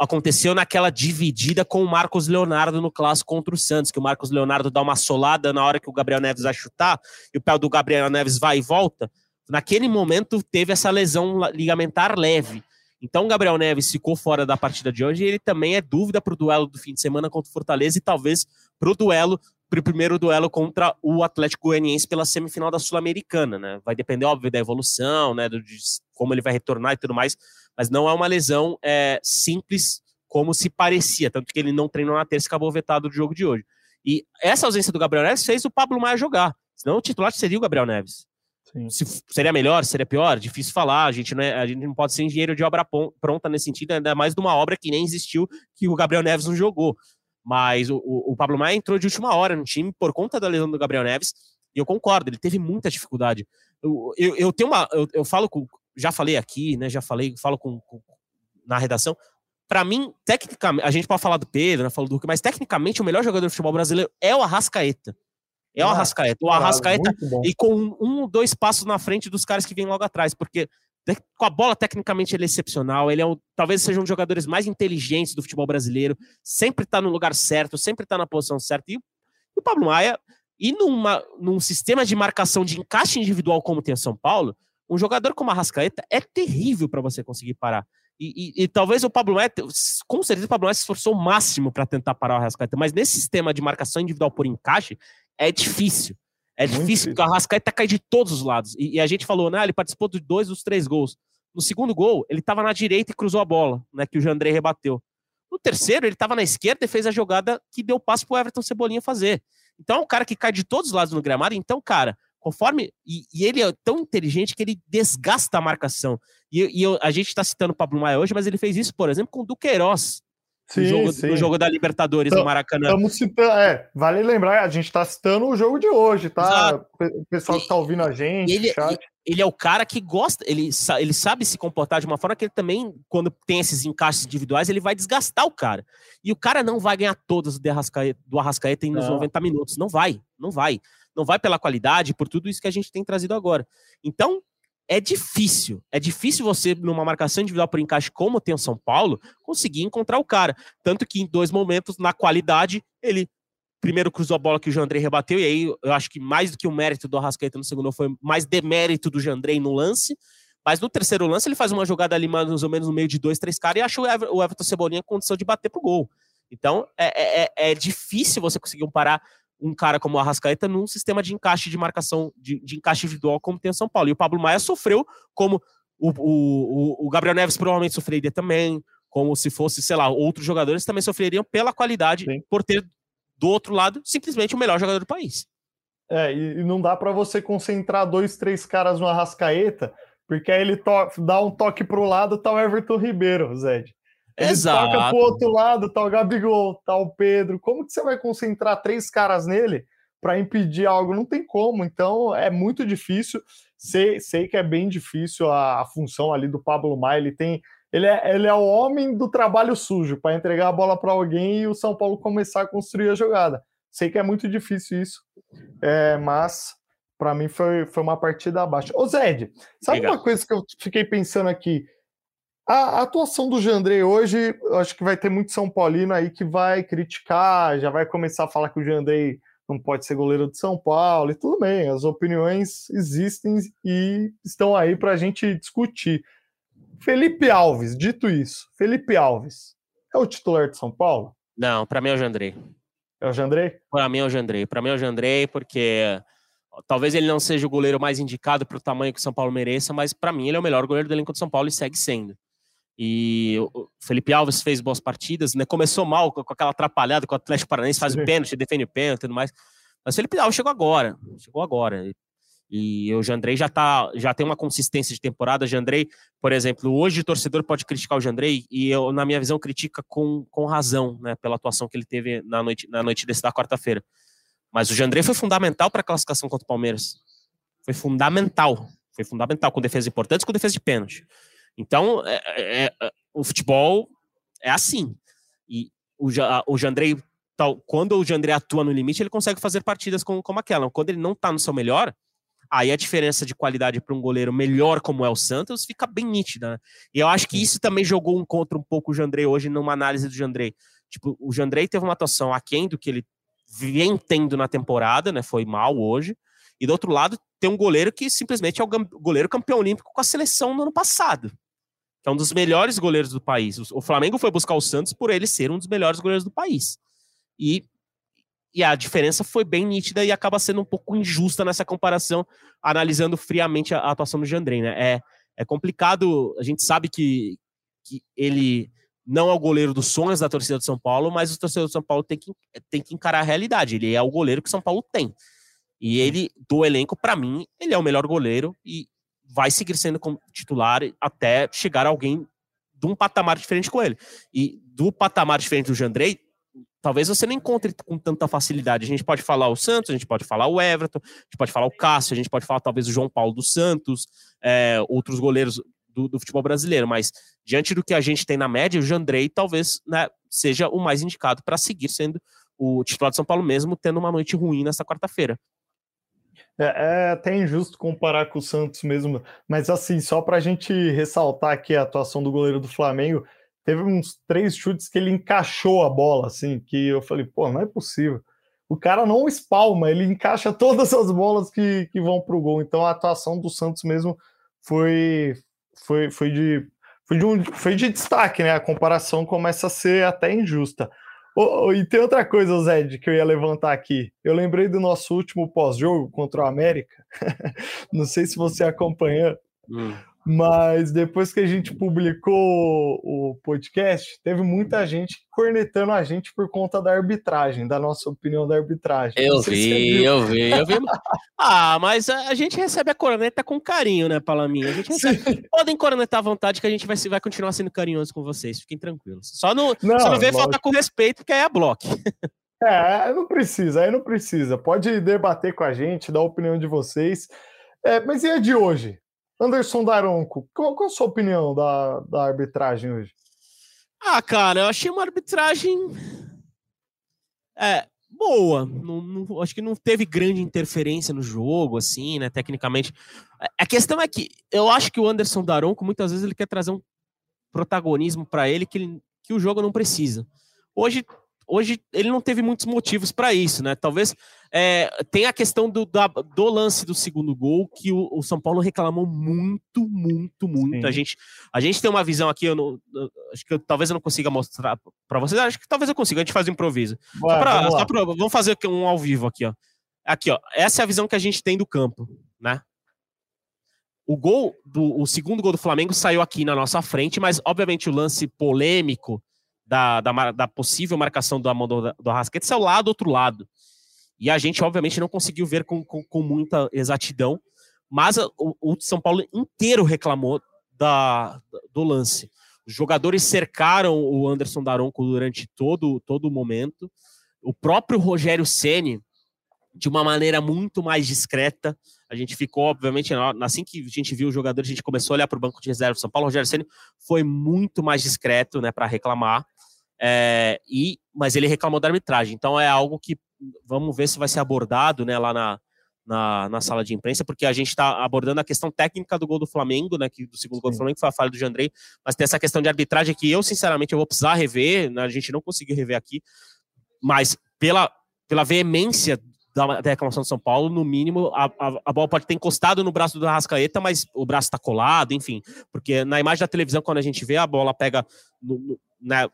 aconteceu naquela dividida com o Marcos Leonardo no clássico contra o Santos, que o Marcos Leonardo dá uma solada na hora que o Gabriel Neves vai chutar, e o pé do Gabriel Neves vai e volta. Naquele momento teve essa lesão ligamentar leve. Então o Gabriel Neves ficou fora da partida de hoje e ele também é dúvida para o duelo do fim de semana contra o Fortaleza e talvez para o duelo, para o primeiro duelo contra o Atlético Goianiense pela semifinal da Sul-Americana, né? Vai depender, óbvio, da evolução, né? De como ele vai retornar e tudo mais mas não é uma lesão é, simples como se parecia, tanto que ele não treinou na terça e acabou vetado do jogo de hoje. E essa ausência do Gabriel Neves fez o Pablo Maia jogar, senão o titular seria o Gabriel Neves. Se, seria melhor, seria pior? Difícil falar. A gente, não é, a gente não pode ser engenheiro de obra pronta nesse sentido, ainda mais de uma obra que nem existiu, que o Gabriel Neves não jogou. Mas o, o, Pablo Maia entrou de última hora no time por conta da lesão do Gabriel Neves, e eu concordo, ele teve muita dificuldade. Eu, eu, eu tenho uma. Eu, eu falo com, já falei aqui, né? Já falei, falo com, com na redação. Para mim, tecnicamente, a gente pode falar do Pedro, né, falou do mas tecnicamente o melhor jogador do futebol brasileiro é o Arrascaeta. É o ah, Arrascaeta. O Arrascaeta e com um, dois passos na frente dos caras que vêm logo atrás, porque com a bola, tecnicamente, ele é excepcional. Ele é um, talvez seja um dos jogadores mais inteligentes do futebol brasileiro. Sempre está no lugar certo, sempre está na posição certa. E, o Pablo Maia, e numa, num sistema de marcação de encaixe individual como tem o São Paulo, um jogador como a Rascaeta é terrível para você conseguir parar. E, e, e, talvez o Pablo Maia, com certeza o Pablo Maia se esforçou o máximo para tentar parar o Rascaeta, mas nesse sistema de marcação individual por encaixe, é difícil. É difícil, difícil, porque o Arrascaeta cai de todos os lados. E, e, a gente falou, né? Ele participou de dois dos três gols. No segundo gol, ele estava na direita e cruzou a bola, né? Que o Jandrei rebateu. No terceiro, ele estava na esquerda e fez a jogada que deu passo para o Everton Cebolinha fazer. Então, é um cara que cai de todos os lados no gramado. Então, cara, conforme. E, e ele é tão inteligente que ele desgasta a marcação. E, e eu, a gente está citando o Pablo Maia hoje, mas ele fez isso, por exemplo, com o Duqueiroz Sim, no, jogo, sim. no jogo da Libertadores então, no Maracanã. Estamos citando, é, vale lembrar, a gente está citando o jogo de hoje, tá? Exato. O pessoal que está ouvindo a gente, ele, chat. ele é o cara que gosta, ele, ele sabe se comportar de uma forma que ele também, quando tem esses encaixes individuais, ele vai desgastar o cara. E o cara não vai ganhar todas do Arrascaeta, do Arrascaeta nos não. 90 minutos. Não vai, não vai. Não vai pela qualidade, por tudo isso que a gente tem trazido agora. Então, é difícil. É difícil você, numa marcação individual por encaixe, como tem o São Paulo, conseguir encontrar o cara. Tanto que em dois momentos, na qualidade, ele primeiro cruzou a bola que o Jandrei rebateu, e aí eu acho que mais do que o mérito do Arrascaeta no segundo foi mais demérito do Jandrei no lance. Mas no terceiro lance, ele faz uma jogada ali mais ou menos no meio de dois, três caras e acha o Everton Cebolinha em condição de bater pro gol. Então é, é, é, é difícil você conseguir parar um cara como o Arrascaeta num sistema de encaixe de marcação, de, de encaixe individual como tem o São Paulo. E o Pablo Maia sofreu como o, o, o Gabriel Neves provavelmente sofreria também, como se fosse, sei lá, outros jogadores também sofreriam pela qualidade, Sim. por ter do outro lado simplesmente o melhor jogador do país. É, e não dá para você concentrar dois, três caras no Arrascaeta, porque aí ele dá um toque pro lado, tá o Everton Ribeiro, Zed. Ele Exato. toca pro outro lado, tá o Gabigol, tá o Pedro. Como que você vai concentrar três caras nele para impedir algo? Não tem como. Então é muito difícil. Sei, sei que é bem difícil a, a função ali do Pablo Maia. Ele tem. Ele é, ele é o homem do trabalho sujo para entregar a bola para alguém e o São Paulo começar a construir a jogada. Sei que é muito difícil isso, é, mas para mim foi, foi uma partida abaixo. Ô Zed, sabe Obrigado. uma coisa que eu fiquei pensando aqui? A atuação do Jandrei hoje, eu acho que vai ter muito São Paulino aí que vai criticar, já vai começar a falar que o Jandrei não pode ser goleiro de São Paulo e tudo bem, as opiniões existem e estão aí para a gente discutir. Felipe Alves, dito isso, Felipe Alves é o titular de São Paulo? Não, para mim é o Jandrei. É o Jandrei? Para mim é o Jandrei. Para mim é o Jandrei porque talvez ele não seja o goleiro mais indicado para o tamanho que o São Paulo mereça, mas para mim ele é o melhor goleiro do elenco de São Paulo e segue sendo. E o Felipe Alves fez boas partidas, né? Começou mal com, aquela atrapalhada com o Atlético Paranaense, faz o pênalti, defende o pênalti e tudo mais. Mas o Felipe Alves chegou agora, chegou agora. E o Jandrei já tá, já tem uma consistência de temporada. Jandrei, por exemplo, hoje o torcedor pode criticar o Jandrei e eu, na minha visão, critica com, com razão, né, pela atuação que ele teve na noite, na noite desse da quarta-feira. Mas o Jandrei foi fundamental para a classificação contra o Palmeiras. Foi fundamental. Foi fundamental com defesas importantes, com defesa de pênalti. Então, é, é, é, o futebol é assim. E o, o Jandrei, tal, quando o Jandrei atua no limite, ele consegue fazer partidas como, como aquela. Quando ele não está no seu melhor, aí a diferença de qualidade para um goleiro melhor como é o Santos fica bem nítida. Né? E eu acho que isso também jogou um contra um pouco o Jandrei hoje numa análise do Jandrei. Tipo, o Jandrei teve uma atuação aquém do que ele vem tendo na temporada, né? Foi mal hoje. E do outro lado, tem um goleiro que simplesmente é o goleiro campeão olímpico com a seleção no ano passado que é um dos melhores goleiros do país. O Flamengo foi buscar o Santos por ele ser um dos melhores goleiros do país. E, e a diferença foi bem nítida e acaba sendo um pouco injusta nessa comparação, analisando friamente a, a atuação do Jandrei, né? É, é complicado, a gente sabe que, que ele não é o goleiro dos sonhos da torcida do São Paulo, mas o torcedor do São Paulo tem que, tem que encarar a realidade. Ele é o goleiro que São Paulo tem. E ele, do elenco, para mim, ele é o melhor goleiro e, vai seguir sendo titular até chegar alguém de um patamar diferente com ele. E do patamar diferente do Jandrei, talvez você não encontre com tanta facilidade. A gente pode falar o Santos, a gente pode falar o Everton, a gente pode falar o Cássio, a gente pode falar talvez o João Paulo dos Santos, é, outros goleiros do, do, futebol brasileiro, mas diante do que a gente tem na média, o Jandrei talvez né, seja o mais indicado para seguir sendo o titular de São Paulo mesmo, tendo uma noite ruim nessa quarta-feira. É, é até injusto comparar com o Santos mesmo, mas assim, só para a gente ressaltar aqui a atuação do goleiro do Flamengo, teve uns três chutes que ele encaixou a bola, assim, que eu falei, pô, não é possível. O cara não espalma, ele encaixa [LAUGHS] todas as bolas que, que vão para o gol. Então a atuação do Santos mesmo foi, foi, foi, de, foi, de um, foi de destaque, né? A comparação começa a ser até injusta. Oh, e tem outra coisa, Zed, que eu ia levantar aqui. Eu lembrei do nosso último pós-jogo contra o América. [LAUGHS] Não sei se você acompanhou. Hum. Mas depois que a gente publicou o podcast, teve muita gente cornetando a gente por conta da arbitragem, da nossa opinião da arbitragem. Eu vi, eu vi, eu vi. [LAUGHS] ah, mas a gente recebe a corneta com carinho, né, Palaminha? A gente recebe. Podem cornetar à vontade que a gente vai, vai continuar sendo carinhoso com vocês, fiquem tranquilos. Só não, não, só não vem faltar com respeito, porque aí é bloco. É, não precisa, aí não precisa. Pode debater com a gente, dar a opinião de vocês. É, mas e a de hoje? Anderson Daronco, qual, qual a sua opinião da, da arbitragem hoje? Ah, cara, eu achei uma arbitragem é, boa. Não, não, acho que não teve grande interferência no jogo, assim, né? Tecnicamente. A questão é que eu acho que o Anderson Daronco, muitas vezes, ele quer trazer um protagonismo para ele que, ele que o jogo não precisa. Hoje hoje ele não teve muitos motivos para isso, né? Talvez é, tem a questão do, da, do lance do segundo gol que o, o, São Paulo reclamou muito, muito, muito. A gente, a gente tem uma visão aqui, eu não, eu, acho que eu, talvez eu não consiga mostrar para vocês, acho que talvez eu consiga, a gente faz um improviso. Ué, pra, vamos, pra, vamos, fazer um ao vivo aqui, ó. Aqui, ó. Essa é a visão que a gente tem do campo, né? O gol do o segundo gol do Flamengo saiu aqui na nossa frente, mas obviamente o lance polêmico da, da, da possível marcação do, do, do Arrascaeta é o lado, outro lado. E a gente, obviamente, não conseguiu ver com, com, com muita exatidão, mas o, o, São Paulo inteiro reclamou da, do lance. Os jogadores cercaram o Anderson Daronco durante todo, todo o momento. O próprio Rogério Ceni, de uma maneira muito mais discreta, a gente ficou, obviamente, assim que a gente viu o jogador, a gente começou a olhar para o banco de reserva do São Paulo. O Rogério Ceni foi muito mais discreto, né, para reclamar. É, e, mas ele reclamou da arbitragem. Então é algo que vamos ver se vai ser abordado, né, lá na, na, na sala de imprensa, porque a gente está abordando a questão técnica do gol do Flamengo, né, que do segundo gol do Flamengo foi a falha do Jandrei, mas tem essa questão de arbitragem que eu, sinceramente, eu vou precisar rever, né, a gente não conseguiu rever aqui, mas pela, pela veemência da, da reclamação do São Paulo, no mínimo, a, a, a, bola pode ter encostado no braço do Arrascaeta, mas o braço está colado, enfim. Porque na imagem da televisão, quando a gente vê, a bola pega no, no, né,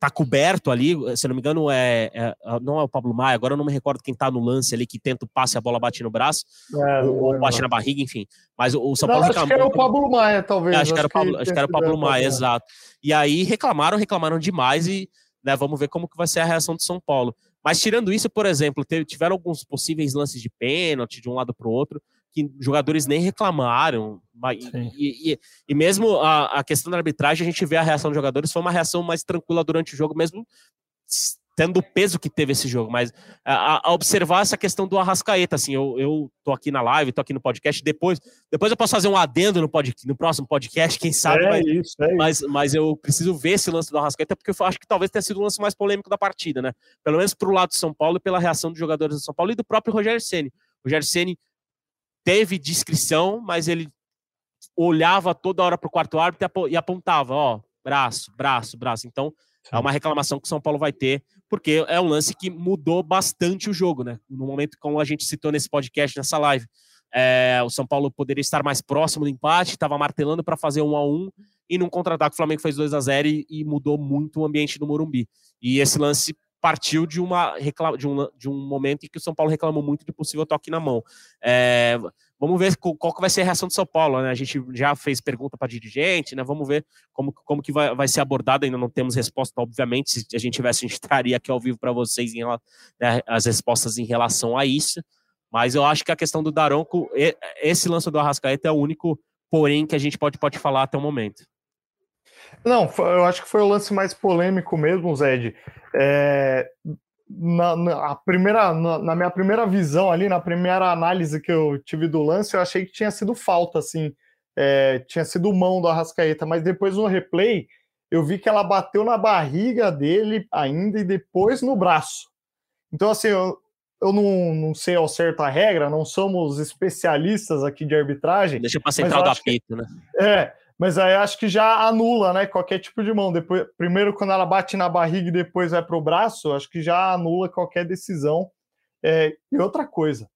tá coberto ali, se não me engano, é, é, não é o Pablo Maia, agora eu não me recordo quem tá no lance ali, que tenta o passe e a bola bate no braço, é, ou, ou bate na barriga, enfim. Mas o, o São Paulo não, reclamou. Acho que era o Pablo Maia, talvez. É, acho, acho, que era o Pablo, acho que era o Pablo Maia, exato. E aí reclamaram, reclamaram demais e né, vamos ver como que vai ser a reação do São Paulo. Mas tirando isso, por exemplo, teve, tiveram alguns possíveis lances de pênalti de um lado para o outro, que jogadores nem reclamaram. E, e, e, mesmo a, a, questão da arbitragem, a gente vê a reação dos jogadores, foi uma reação mais tranquila durante o jogo, mesmo tendo o peso que teve esse jogo. Mas a, a, observar essa questão do Arrascaeta, assim, eu, eu tô aqui na live, tô aqui no podcast, depois, depois eu posso fazer um adendo no, pod, no próximo podcast, quem sabe, é mas, isso, é mas, mas, eu preciso ver esse lance do Arrascaeta, porque eu acho que talvez tenha sido o lance mais polêmico da partida, né? Pelo menos pro lado do São Paulo e pela reação dos jogadores do São Paulo e do próprio Rogério Ceni. O Rogério Ceni teve discrição, mas ele olhava toda hora para o quarto árbitro e apontava, ó, braço, braço, braço. Então, é uma reclamação que o São Paulo vai ter, porque é um lance que mudou bastante o jogo, né? No momento, como a gente citou nesse podcast, nessa live, é, o São Paulo poderia estar mais próximo do empate, estava martelando para fazer um a um, e num contra-ataque o Flamengo fez 2 a 0 e, e mudou muito o ambiente do Morumbi. E esse lance partiu de, uma, de, um, de um momento em que o São Paulo reclamou muito de possível toque na mão. É, vamos ver qual que vai ser a reação do São Paulo, né? A gente já fez pergunta para dirigente, né? Vamos ver como, como que vai, vai ser abordado, ainda não temos resposta, obviamente, se a gente tivesse, a gente estaria aqui ao vivo para vocês em, né, as respostas em relação a isso, mas eu acho que a questão do Daronco, esse lance do Arrascaeta é o único porém que a gente pode, pode falar até o momento. Não, eu acho que foi o lance mais polêmico mesmo, Zed. É, na, na, primeira, na, na, minha primeira visão ali, na primeira análise que eu tive do lance, eu achei que tinha sido falta, assim, é, tinha sido mão do Arrascaeta, mas depois no replay eu vi que ela bateu na barriga dele ainda e depois no braço. Então, assim, eu, eu não, não sei ao certo a regra, não somos especialistas aqui de arbitragem. Deixa para central do apito, né? É, mas aí acho que já anula, né? Qualquer tipo de mão. Depois, primeiro, quando ela bate na barriga e depois vai para o braço, acho que já anula qualquer decisão. É, e outra coisa,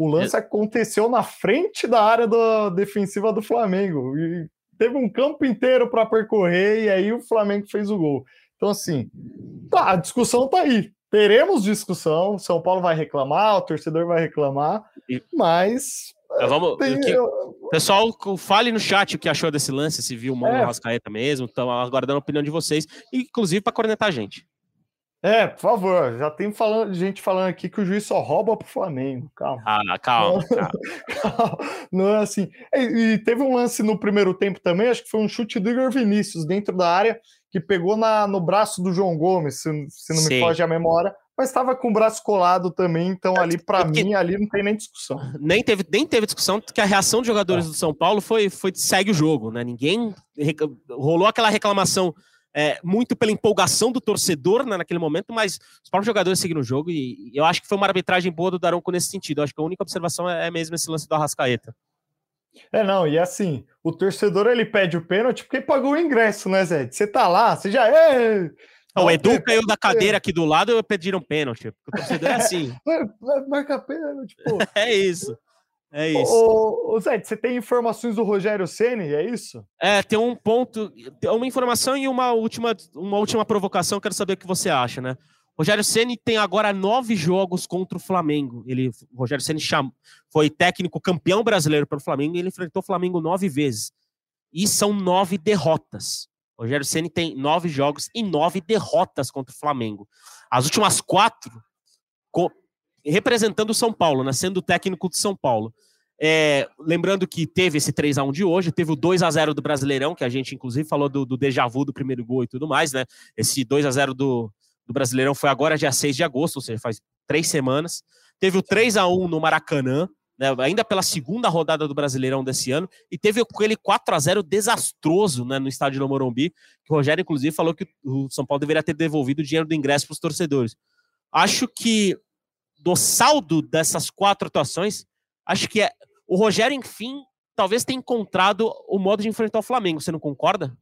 o lance é. aconteceu na frente da área da defensiva do Flamengo. E teve um campo inteiro para percorrer e aí o Flamengo fez o gol. Então, assim, tá, a discussão tá aí. Teremos discussão, São Paulo vai reclamar, o torcedor vai reclamar, e... mas. Vamos, tem, que, Pessoal, fale no chat o que achou desse lance, se viu o Mano é. Rascaeta mesmo, estão aguardando a opinião de vocês, inclusive para cornetar a gente. É, por favor, já tem falando, gente falando aqui que o juiz só rouba pro Flamengo. Calma. Ah, calma, calma. [LAUGHS] calma. Não é assim. E, e, teve um lance no primeiro tempo também, acho que foi um chute do Igor Vinícius dentro da área, que pegou na, no braço do João Gomes, se, se não me Sim. foge a memória, mas estava com o braço colado também, então é, ali para mim ali não tem nem discussão. Nem teve, nem teve discussão, porque a reação dos jogadores é. do São Paulo foi, foi segue o jogo, né? Ninguém rolou aquela reclamação é, muito pela empolgação do torcedor né, naquele momento, mas os próprios jogadores seguiram o jogo e, e, eu acho que foi uma arbitragem boa do Daronco nesse sentido. Eu acho que a única observação é, é mesmo esse lance do Arrascaeta. É, não, e assim, o torcedor ele pede o pênalti porque pagou o ingresso, né, Zé? Você tá lá, você já é. O Edu caiu da cadeira aqui do lado e pediram pênalti. O torcedor é assim. [LAUGHS] Marca pênalti, pô. [LAUGHS] é isso. É isso. Ô, ô, Zé, você tem informações do Rogério Ceni, é isso? É, tem um ponto, uma informação e uma última, uma última provocação. Quero saber o que você acha, né? Rogério Ceni tem agora nove jogos contra o Flamengo. Ele, Rogério Ceni foi técnico campeão brasileiro pelo Flamengo e ele enfrentou o Flamengo nove vezes. E são nove derrotas. Rogério Ceni tem nove jogos e nove derrotas contra o Flamengo. As últimas quatro representando o São Paulo, né, sendo técnico de São Paulo. É, lembrando que teve esse 3 a 1 de hoje, teve o 2 a 0 do Brasileirão, que a gente inclusive falou do, do déjà vu do primeiro gol e tudo mais, né? Esse 2 a 0 do, do Brasileirão foi agora dia 6 de agosto, ou seja, faz três semanas. Teve o 3 a 1 no Maracanã, né, ainda pela segunda rodada do Brasileirão desse ano, e teve aquele 4 a 0 desastroso né, no estádio do Morumbi, que o Rogério, inclusive, falou que o São Paulo deveria ter devolvido o dinheiro do ingresso para os torcedores. Acho que do saldo dessas quatro atuações, acho que é, o Rogério, enfim, talvez tenha encontrado o modo de enfrentar o Flamengo. Você não concorda?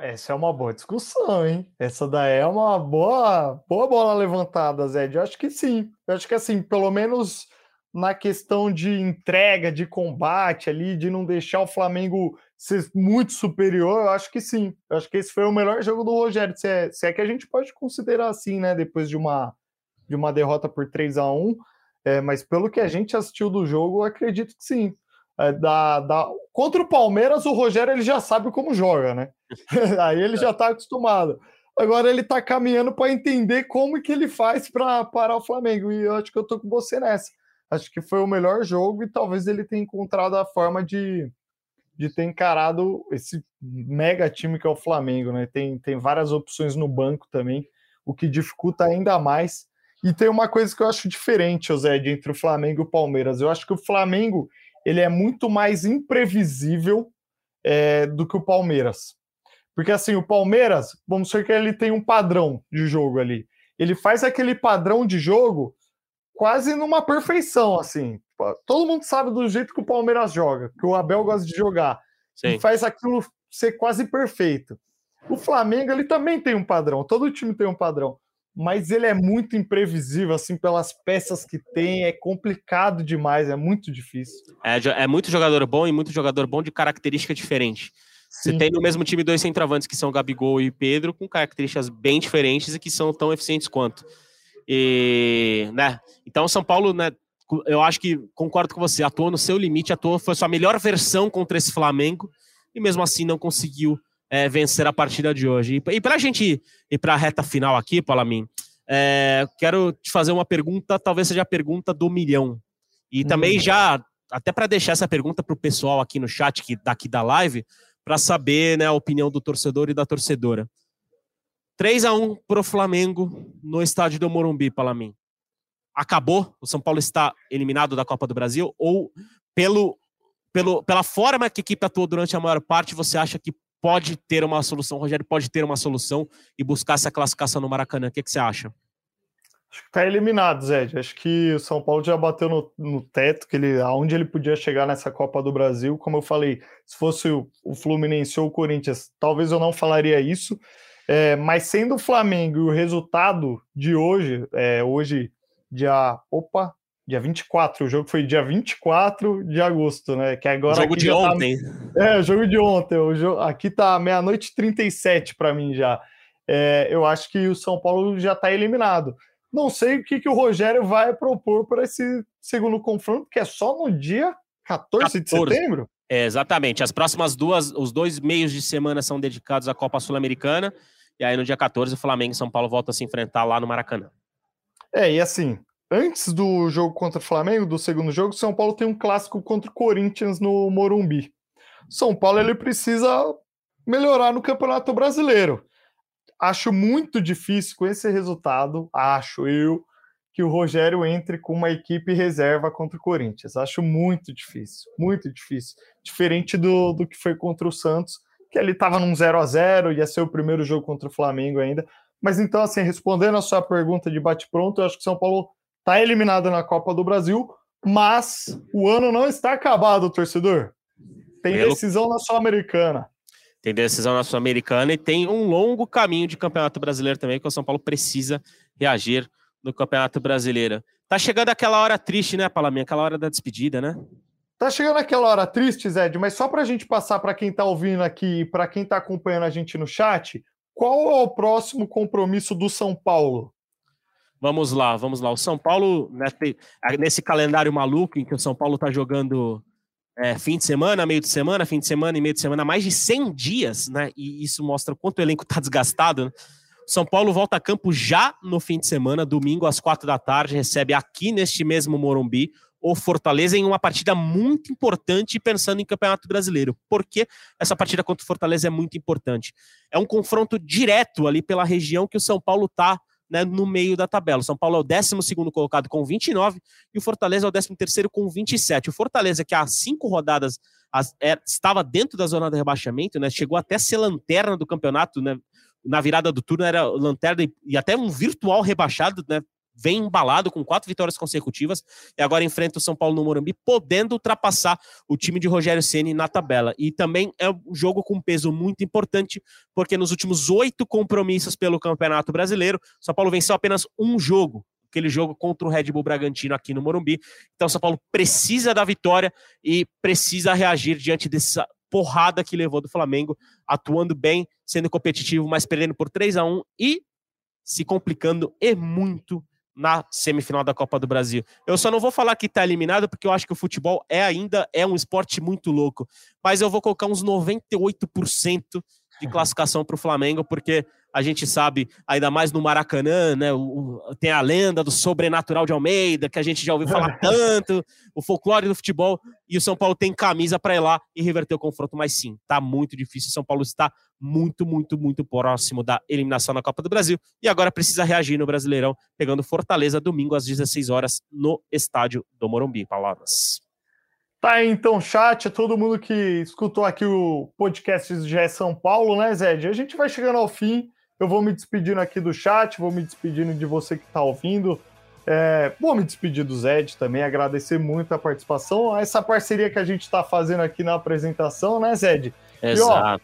Essa é uma boa discussão, hein? Essa daí é uma boa, boa bola levantada, Zé. Eu acho que sim. Eu acho que assim, pelo menos na questão de entrega, de combate ali, de não deixar o Flamengo ser muito superior, eu acho que sim. Eu acho que esse foi o melhor jogo do Rogério, se é, se é que a gente pode considerar assim, né? Depois de uma de uma derrota por 3 a 1 é, mas pelo que a gente assistiu do jogo, acredito que sim. É, da, da... Contra o Palmeiras, o Rogério ele já sabe como joga, né? [LAUGHS] Aí ele já está acostumado. Agora ele está caminhando para entender como que ele faz para parar o Flamengo. E eu acho que eu tô com você nessa. Acho que foi o melhor jogo e talvez ele tenha encontrado a forma de, de ter encarado esse mega time que é o Flamengo, né? Tem, tem várias opções no banco também, o que dificulta ainda mais e tem uma coisa que eu acho diferente, José, entre o Flamengo e o Palmeiras. Eu acho que o Flamengo ele é muito mais imprevisível é, do que o Palmeiras. Porque assim, o Palmeiras, vamos dizer que ele tem um padrão de jogo ali. Ele faz aquele padrão de jogo quase numa perfeição, assim. Todo mundo sabe do jeito que o Palmeiras joga, que o Abel gosta de jogar. Sim. E faz aquilo ser quase perfeito. O Flamengo, ele também tem um padrão, todo time tem um padrão mas ele é muito imprevisível, assim, pelas peças que tem, é complicado demais, é muito difícil. É, é muito jogador bom e muito jogador bom de característica diferente. Sim. Você tem no mesmo time dois centroavantes que são Gabigol e Pedro, com características bem diferentes e que são tão eficientes quanto. E, né? Então, São Paulo, né? Eu acho que concordo com você, atuou no seu limite, atuou, foi sua melhor versão contra esse Flamengo, e mesmo assim não conseguiu é, vencer a partida de hoje. E, e para a gente ir para a reta final aqui, Palamin, é, quero te fazer uma pergunta, talvez seja a pergunta do milhão. E também hum. já, até para deixar essa pergunta para o pessoal aqui no chat, que daqui da live, para saber né, a opinião do torcedor e da torcedora. 3 a 1 para o Flamengo no estádio do Morumbi, Palamin. Acabou? O São Paulo está eliminado da Copa do Brasil? Ou pelo, pelo, pela forma que a equipe atuou durante a maior parte, você acha que pode ter uma solução, o Rogério pode ter uma solução e buscar essa classificação no Maracanã. O que, que você acha? Acho que tá eliminado, Zé. Acho que o São Paulo já bateu no, no, teto, que ele, aonde ele podia chegar nessa Copa do Brasil. Como eu falei, se fosse o, o Fluminense ou o Corinthians, talvez eu não falaria isso. É, mas sendo o Flamengo e o resultado de hoje, é, hoje, dia. Opa, dia 24, o jogo foi dia 24 de agosto, né? Que agora. Jogo de tá ontem. Tá, é, jogo de ontem. O jogo, aqui tá meia-noite 37 para mim já. É, eu acho que o São Paulo já está eliminado. Não sei o que, que o Rogério vai propor para esse segundo confronto, que é só no dia 14, 14. de setembro. É, exatamente. As próximas duas, os dois meios de semana são dedicados à Copa Sul-Americana. E aí no dia 14 o Flamengo e São Paulo voltam a se enfrentar lá no Maracanã. É, e assim, antes do jogo contra o Flamengo, do segundo jogo, São Paulo tem um clássico contra o Corinthians no Morumbi. São Paulo ele precisa melhorar no Campeonato Brasileiro. Acho muito difícil com esse resultado, acho eu, que o Rogério entre com uma equipe reserva contra o Corinthians. Acho muito difícil, muito difícil. Diferente do, do que foi contra o Santos, que ele estava num 0 a 0 ia ser o primeiro jogo contra o Flamengo ainda. Mas então, assim, respondendo a sua pergunta de bate-pronto, eu acho que São Paulo está eliminado na Copa do Brasil, mas o ano não está acabado, torcedor. Tem Pelo... decisão na Sul-Americana. Tem decisão na Sul-Americana e tem um longo caminho de Campeonato Brasileiro também, que o São Paulo precisa reagir no Campeonato Brasileiro. Tá chegando aquela hora triste, né, Palaminha? Aquela hora da despedida, né? Tá chegando aquela hora triste, Zed, mas só para a gente passar para quem está ouvindo aqui, para quem está acompanhando a gente no chat, qual é o próximo compromisso do São Paulo? Vamos lá, vamos lá. O São Paulo, nesse calendário maluco em que o São Paulo está jogando é, fim de semana, meio de semana, fim de semana e meio de semana, mais de 100 dias, né? E isso mostra o quanto o elenco está desgastado. Né? São Paulo volta a campo já no fim de semana, domingo às quatro da tarde, recebe aqui neste mesmo Morumbi o Fortaleza em uma partida muito importante pensando em Campeonato Brasileiro. Porque essa partida contra o Fortaleza é muito importante. É um confronto direto ali pela região que o São Paulo está né, no meio da tabela. O São Paulo é o 12 colocado com 29 e o Fortaleza é o 13 com 27. O Fortaleza, que há cinco rodadas as, é, estava dentro da zona de rebaixamento, né, chegou até ser lanterna do campeonato, né, na virada do turno era lanterna e, e até um virtual rebaixado, né, vem embalado com quatro vitórias consecutivas e agora enfrenta o São Paulo no Morumbi, podendo ultrapassar o time de Rogério Ceni na tabela. E também é um jogo com peso muito importante, porque nos últimos oito compromissos pelo Campeonato Brasileiro, São Paulo venceu apenas um jogo. Aquele jogo contra o Red Bull Bragantino aqui no Morumbi. Então, São Paulo precisa da vitória e precisa reagir diante dessa porrada que levou do Flamengo, atuando bem, sendo competitivo, mas perdendo por 3 a 1 e se complicando e muito na semifinal da Copa do Brasil. Eu só não vou falar que está eliminado, porque eu acho que o futebol é ainda é um esporte muito louco. Mas eu vou colocar uns 98% de classificação para o Flamengo, porque a gente sabe, ainda mais no Maracanã, né? O, tem a lenda do sobrenatural de Almeida, que a gente já ouviu falar [LAUGHS] tanto, o folclore do futebol, e o São Paulo tem camisa para ir lá e reverter o confronto, mas sim, tá muito difícil. O São Paulo está muito, muito, muito próximo da eliminação na Copa do Brasil e agora precisa reagir no Brasileirão, pegando Fortaleza domingo às 16 horas no estádio do Morumbi. Palavras. Tá aí, então, chat, todo mundo que escutou aqui o podcast do GE São Paulo, né, Zé? A gente vai chegando ao fim. Eu vou me despedindo aqui do chat, vou me despedindo de você que está ouvindo. É, vou me despedir do Zed também, agradecer muito a participação, essa parceria que a gente está fazendo aqui na apresentação, né, Zed? Exato.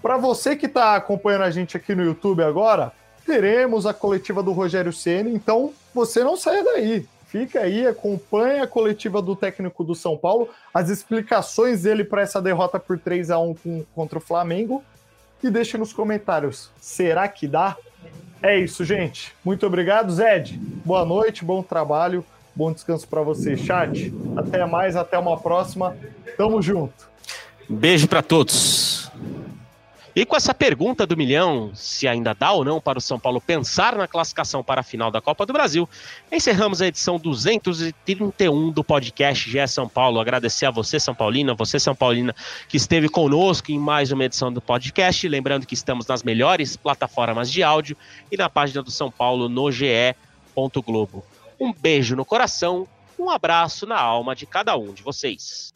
Para você que está acompanhando a gente aqui no YouTube agora, teremos a coletiva do Rogério Ceni, então você não saia daí. Fica aí, acompanha a coletiva do técnico do São Paulo, as explicações dele para essa derrota por 3 a 1 com, contra o Flamengo e deixe nos comentários. Será que dá? É isso, gente. Muito obrigado, Zed. Boa noite, bom trabalho, bom descanso para você, chat. Até mais, até uma próxima. Tamo junto. Beijo para todos. E com essa pergunta do milhão, se ainda dá ou não para o São Paulo pensar na classificação para a final da Copa do Brasil, encerramos a edição 231 do podcast GE São Paulo. Agradecer a você, São Paulina, você, São Paulina, que esteve conosco em mais uma edição do podcast. Lembrando que estamos nas melhores plataformas de áudio e na página do São Paulo no ge.globo. Um beijo no coração, um abraço na alma de cada um de vocês.